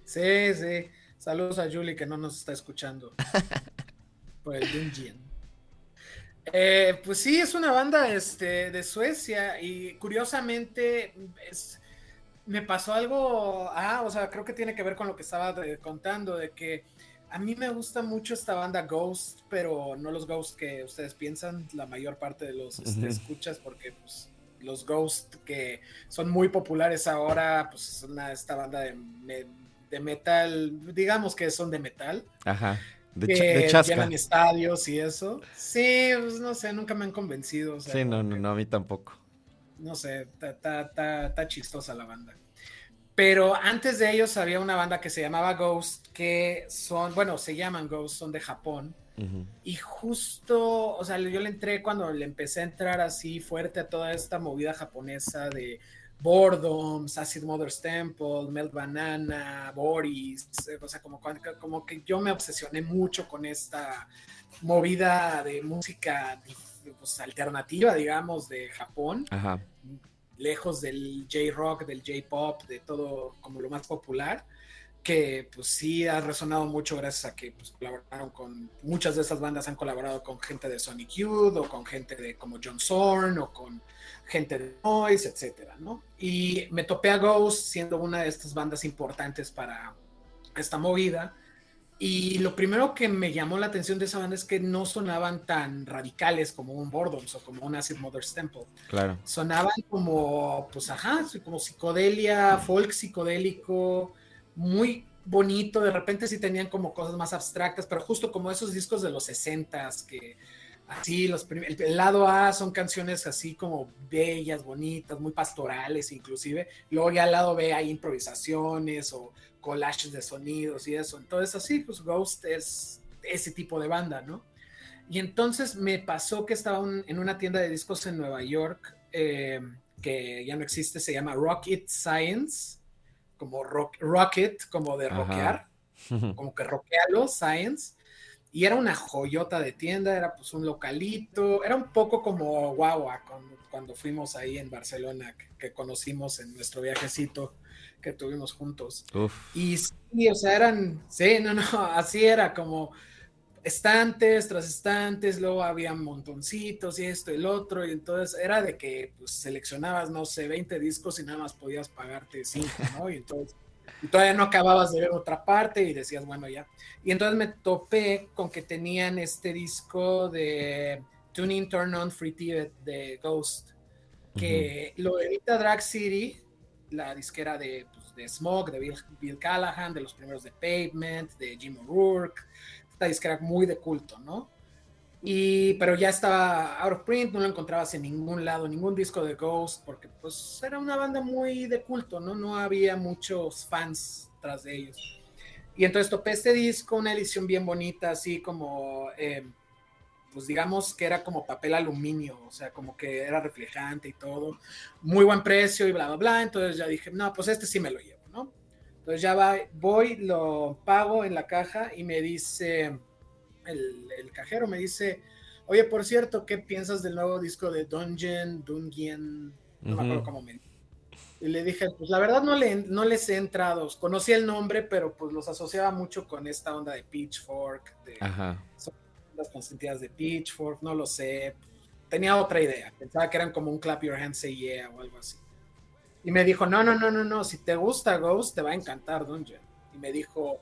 Sí, sí. Saludos a Julie que no nos está escuchando. por el Dungeon. Eh, pues sí, es una banda este, de Suecia y curiosamente me pasó algo, ah, o sea, creo que tiene que ver con lo que estaba contando, de que a mí me gusta mucho esta banda Ghost, pero no los Ghost que ustedes piensan, la mayor parte de los este, escuchas, porque pues, los Ghost que son muy populares ahora, pues son esta banda de, de metal, digamos que son de metal. Ajá. De, que llenan estadios y eso. Sí, pues no sé, nunca me han convencido. sí, no, no, no, a mí tampoco. No sé, está chistosa la banda. Pero antes de ellos había una banda que se llamaba Ghost, que son, bueno, se llaman Ghost, son de Japón. Y justo, o sea, yo le entré cuando le empecé a entrar así fuerte a toda esta movida japonesa de Boredom, Acid Mother's Temple, Melt Banana, Boris, eh, o sea, como, como que yo me obsesioné mucho con esta movida de música pues, alternativa, digamos, de Japón, lejos del J-Rock, del J-Pop, de todo como lo más popular, que pues sí ha resonado mucho gracias a que pues, colaboraron con, muchas de esas bandas han colaborado con gente de Sonic Youth o con gente de como John Zorn o con gente de Noise, etcétera, ¿no? Y me topé a Ghost siendo una de estas bandas importantes para esta movida. Y lo primero que me llamó la atención de esa banda es que no sonaban tan radicales como un Boredoms o como un Acid Mother's Temple. Claro. Sonaban como, pues ajá, como psicodelia, folk psicodélico, muy bonito, de repente sí tenían como cosas más abstractas, pero justo como esos discos de los 60 que así los el, el, lado A son canciones así como bellas, bonitas, muy pastorales inclusive, luego ya al lado B hay improvisaciones o collages de sonidos y eso, entonces así pues Ghost es ese tipo de banda, ¿no? Y entonces me pasó que estaba un, en una tienda de discos en Nueva York, eh, que ya no existe, se llama Rocket Science, como rock, Rocket, como de rockear, como que rockealo, Science. Y era una joyota de tienda, era pues un localito, era un poco como Guagua cuando, cuando fuimos ahí en Barcelona, que, que, conocimos en nuestro viajecito que tuvimos juntos. Uf. Y sí, o sea, eran, sí, no, no, así era como estantes tras estantes, luego había montoncitos y esto y el otro, y entonces era de que pues, seleccionabas, no sé, 20 discos y nada más podías pagarte 5, ¿no? Y entonces y todavía no acababas de ver otra parte y decías, bueno, ya. Y entonces me topé con que tenían este disco de Tuning Turn On Free TV de Ghost, que uh -huh. lo edita Drag City, la disquera de, pues, de Smoke, de Bill, Bill Callahan, de los primeros de Pavement, de Jim O'Rourke, esta disquera muy de culto, ¿no? Y, pero ya estaba out of print, no lo encontrabas en ningún lado, ningún disco de Ghost, porque pues era una banda muy de culto, ¿no? No había muchos fans tras de ellos. Y entonces topé este disco, una edición bien bonita, así como, eh, pues digamos que era como papel aluminio, o sea, como que era reflejante y todo, muy buen precio y bla, bla, bla. Entonces ya dije, no, pues este sí me lo llevo, ¿no? Entonces ya va, voy, lo pago en la caja y me dice, el, el, cajero me dice, oye, por cierto, ¿qué piensas del nuevo disco de Dungeon, Dungeon? No uh -huh. me acuerdo cómo me... Y le dije, pues la verdad no, le, no les he entrado, conocí el nombre, pero pues los asociaba mucho con esta onda de Pitchfork, de Ajá. las consentidas de Pitchfork, no lo sé, tenía otra idea, pensaba que eran como un Clap Your Hands Say Yeah o algo así. Y me dijo, no, no, no, no, no, si te gusta Ghost, te va a encantar Dungeon. Y me dijo,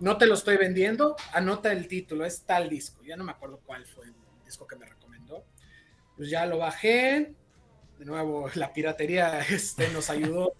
no te lo estoy vendiendo, anota el título, es tal disco. Ya no me acuerdo cuál fue el disco que me recomendó. Pues ya lo bajé. De nuevo, la piratería este, nos ayudó.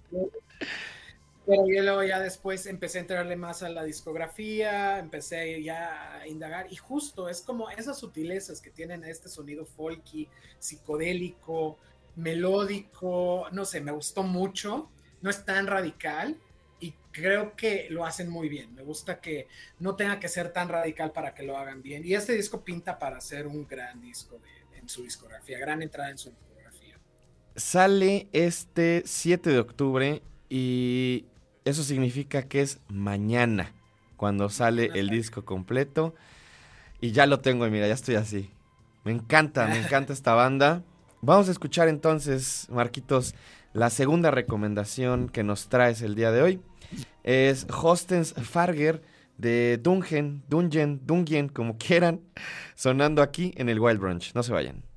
Pero luego ya después empecé a entrarle más a la discografía, empecé ya a indagar y justo es como esas sutilezas que tienen este sonido folky, psicodélico, melódico, no sé, me gustó mucho, no es tan radical y creo que lo hacen muy bien. Me gusta que no tenga que ser tan radical para que lo hagan bien. Y este disco pinta para ser un gran disco de, en su discografía, gran entrada en su discografía. Sale este 7 de octubre y eso significa que es mañana cuando sale el disco completo. Y ya lo tengo, y mira, ya estoy así. Me encanta, me encanta esta banda. Vamos a escuchar entonces, Marquitos, la segunda recomendación que nos traes el día de hoy. Es Hostens Farger de Dungen, Dungen, Dungen, como quieran, sonando aquí en el Wild Brunch. No se vayan.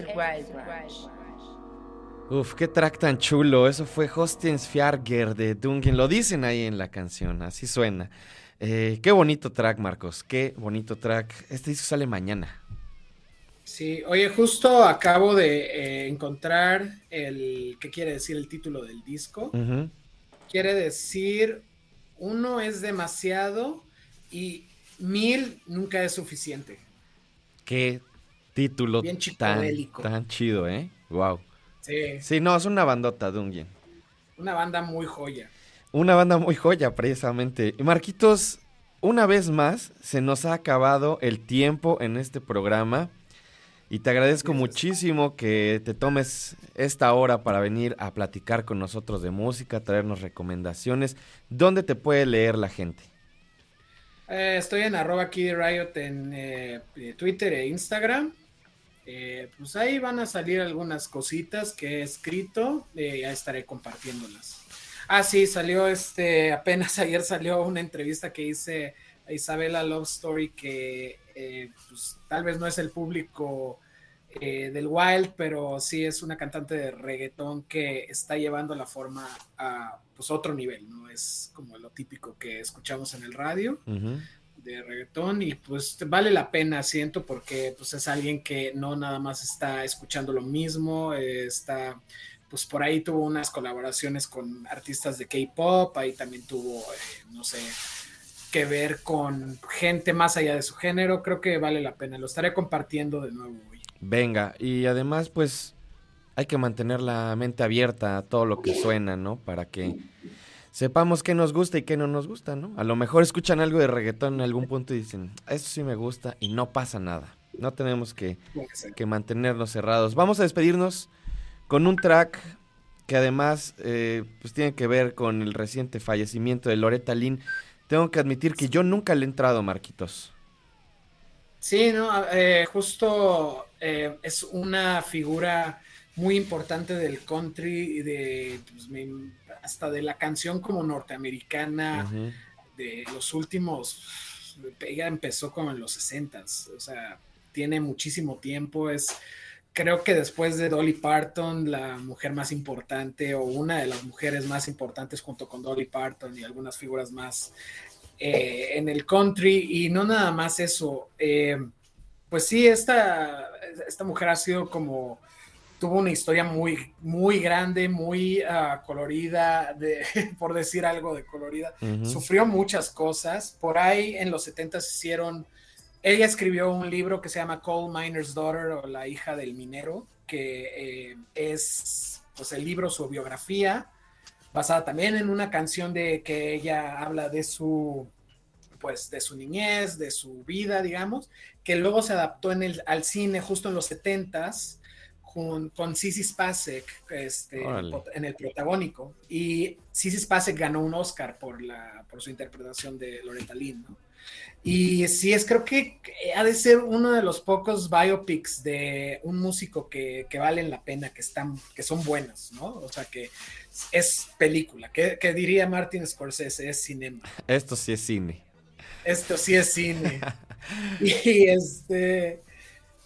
Es el Wild Branch. Uf, qué track tan chulo. Eso fue Hostens Fjarger de Dungen. Lo dicen ahí en la canción, así suena. Eh, qué bonito track, Marcos. Qué bonito track. Este disco sale mañana. Sí, oye, justo acabo de eh, encontrar el. ¿Qué quiere decir el título del disco? Quiere decir: uno es demasiado y mil nunca es suficiente. Qué título Bien tan, tan chido, ¿eh? Wow. Sí. Sí, no, es una bandota, Dungen. Una banda muy joya. Una banda muy joya, precisamente. Y Marquitos, una vez más, se nos ha acabado el tiempo en este programa. Y te agradezco muchísimo que te tomes esta hora para venir a platicar con nosotros de música, traernos recomendaciones. ¿Dónde te puede leer la gente? Eh, estoy en arroba Kid Riot en eh, Twitter e Instagram. Eh, pues ahí van a salir algunas cositas que he escrito. ya estaré compartiéndolas. Ah, sí, salió este, apenas ayer salió una entrevista que hice a Isabela Love Story que pues, tal vez no es el público del Wild, pero sí es una cantante de reggaetón que está llevando la forma a pues otro nivel, ¿no? Es como lo típico que escuchamos en el radio de reggaetón y pues vale la pena, siento, porque pues es alguien que no nada más está escuchando lo mismo, está, pues por ahí tuvo unas colaboraciones con artistas de K-Pop, ahí también tuvo, eh, no sé, que ver con gente más allá de su género, creo que vale la pena, lo estaré compartiendo de nuevo hoy. Venga, y además pues hay que mantener la mente abierta a todo lo que suena, ¿no? Para que sepamos qué nos gusta y qué no nos gusta, ¿no? A lo mejor escuchan algo de reggaetón en algún punto y dicen, esto sí me gusta y no pasa nada. No tenemos que, que mantenernos cerrados. Vamos a despedirnos con un track que además eh, pues tiene que ver con el reciente fallecimiento de Loretta Lynn. Tengo que admitir que yo nunca le he entrado, Marquitos. Sí, no, eh, justo eh, es una figura muy importante del country y de pues, hasta de la canción como norteamericana de los últimos ella empezó como en los 60 o sea tiene muchísimo tiempo es creo que después de Dolly Parton la mujer más importante o una de las mujeres más importantes junto con Dolly Parton y algunas figuras más eh, en el country y no nada más eso eh, pues sí esta esta mujer ha sido como tuvo una historia muy, muy grande, muy uh, colorida, de, por decir algo de colorida. Sufrió muchas cosas. Por ahí en los 70 hicieron, ella escribió un libro que se llama Coal Miner's Daughter o La hija del minero, que eh, es pues el libro, su biografía, basada también en una canción de que ella habla de su pues de su niñez, de su vida, digamos, que luego se adaptó en el, al cine justo en los 70s con, con Sissy Spacek este, en el protagónico. Y Sissy Spacek ganó un Oscar por, la, por su interpretación de Loretta Lynn, ¿no? Y sí, es creo que ha de ser uno de los pocos biopics de un músico que, que valen la pena, que, están, que son buenos, ¿no? O sea, que es película, que, que diría Martin Scorsese, es cinema. Esto sí es cine. Esto sí es cine. y este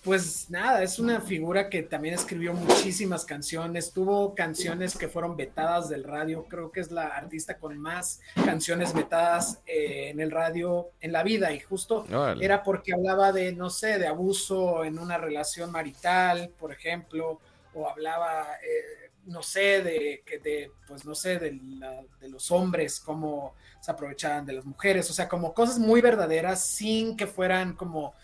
pues nada, es una figura que también escribió muchísimas canciones, tuvo canciones que fueron vetadas del radio, creo que es la artista con más canciones vetadas eh, en el radio en la vida y justo era porque hablaba de, no sé, de abuso en una relación marital, por ejemplo, o hablaba, eh, no sé, de, de, pues no sé, de, de los hombres, cómo se aprovechaban de las mujeres, o sea, como cosas muy verdaderas sin que fueran como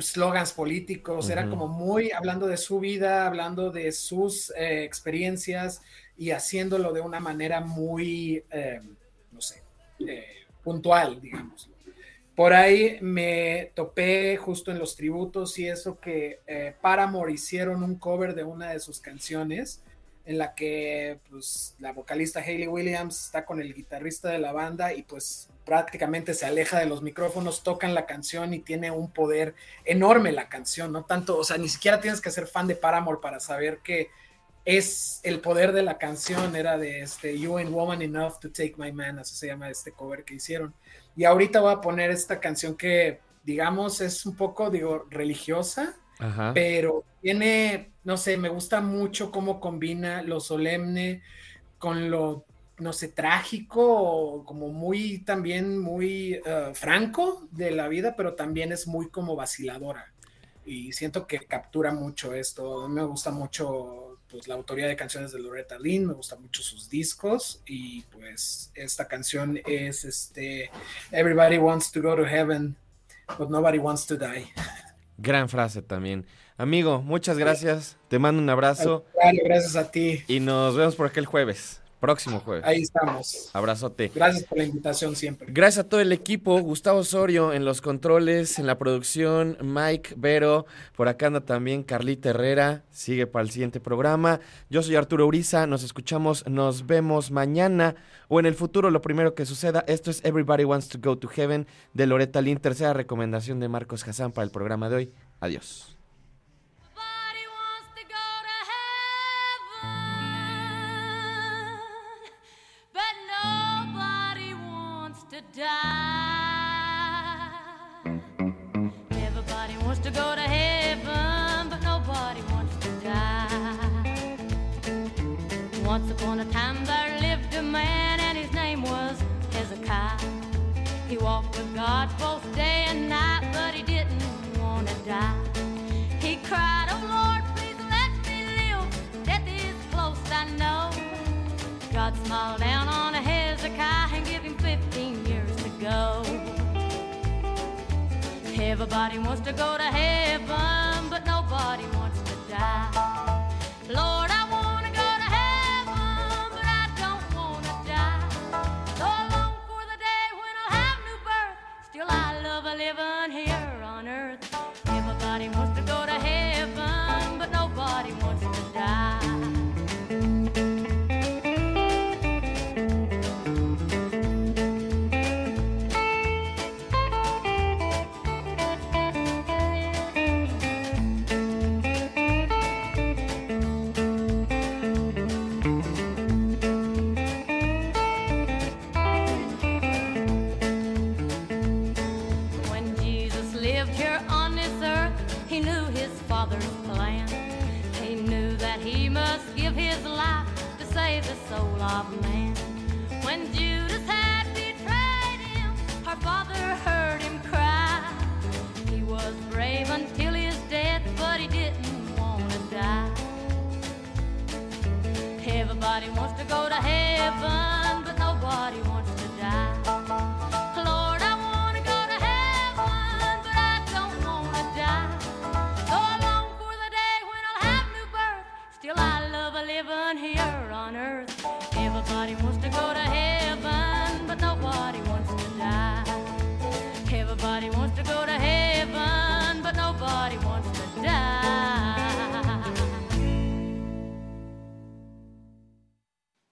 slogans políticos, era como muy hablando de su vida, hablando de sus eh, experiencias y haciéndolo de una manera muy, eh, no sé, eh, puntual, digamos. Por ahí me topé justo en los tributos y eso que Paramore hicieron un cover de una de sus canciones en la que pues la vocalista Hayley Williams está con el guitarrista de la banda y pues prácticamente se aleja de los micrófonos, tocan la canción y tiene un poder enorme la canción, no tanto, o sea, ni siquiera tienes que ser fan de Paramore para saber que es el poder de la canción, era de este You Ain't Woman Enough to Take My Man, así se llama este cover que hicieron. Y ahorita voy a poner esta canción que, digamos, es un poco, digo, religiosa, pero tiene, no sé, me gusta mucho cómo combina lo solemne con lo, no sé, trágico, como muy también muy eh, franco de la vida, pero también es muy como vaciladora. Y siento que captura mucho esto. me gusta mucho pues, la autoría de canciones de Loretta Lynn, me gustan mucho sus discos y pues esta canción es este Everybody Wants to Go to Heaven, but Nobody Wants to Die. Gran frase también. Amigo, muchas gracias. Te mando un abrazo. gracias a ti. Y nos vemos por aquí el jueves. Próximo jueves. Ahí estamos. Abrazote. Gracias por la invitación siempre. Gracias a todo el equipo. Gustavo Osorio en los controles, en la producción. Mike Vero. Por acá anda también Carlita Herrera. Sigue para el siguiente programa. Yo soy Arturo Uriza. Nos escuchamos, nos vemos mañana o en el futuro, lo primero que suceda. Esto es Everybody Wants to Go to Heaven de Loretta Lynn. Tercera recomendación de Marcos Hassan para el programa de hoy. Adiós. A time there lived a man, and his name was Hezekiah. He walked with God both day and night, but he didn't want to die. He cried, Oh Lord, please let me live. Death is close, I know. God smiled down on Hezekiah and gave him 15 years to go. Everybody wants to go to heaven, but nobody wants to die. Lord, I I love of man. When Judas had betrayed him, our Father heard him cry. He was brave until his death, but he didn't want to die. Everybody wants to go to heaven,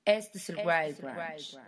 Este es el Wild Branch.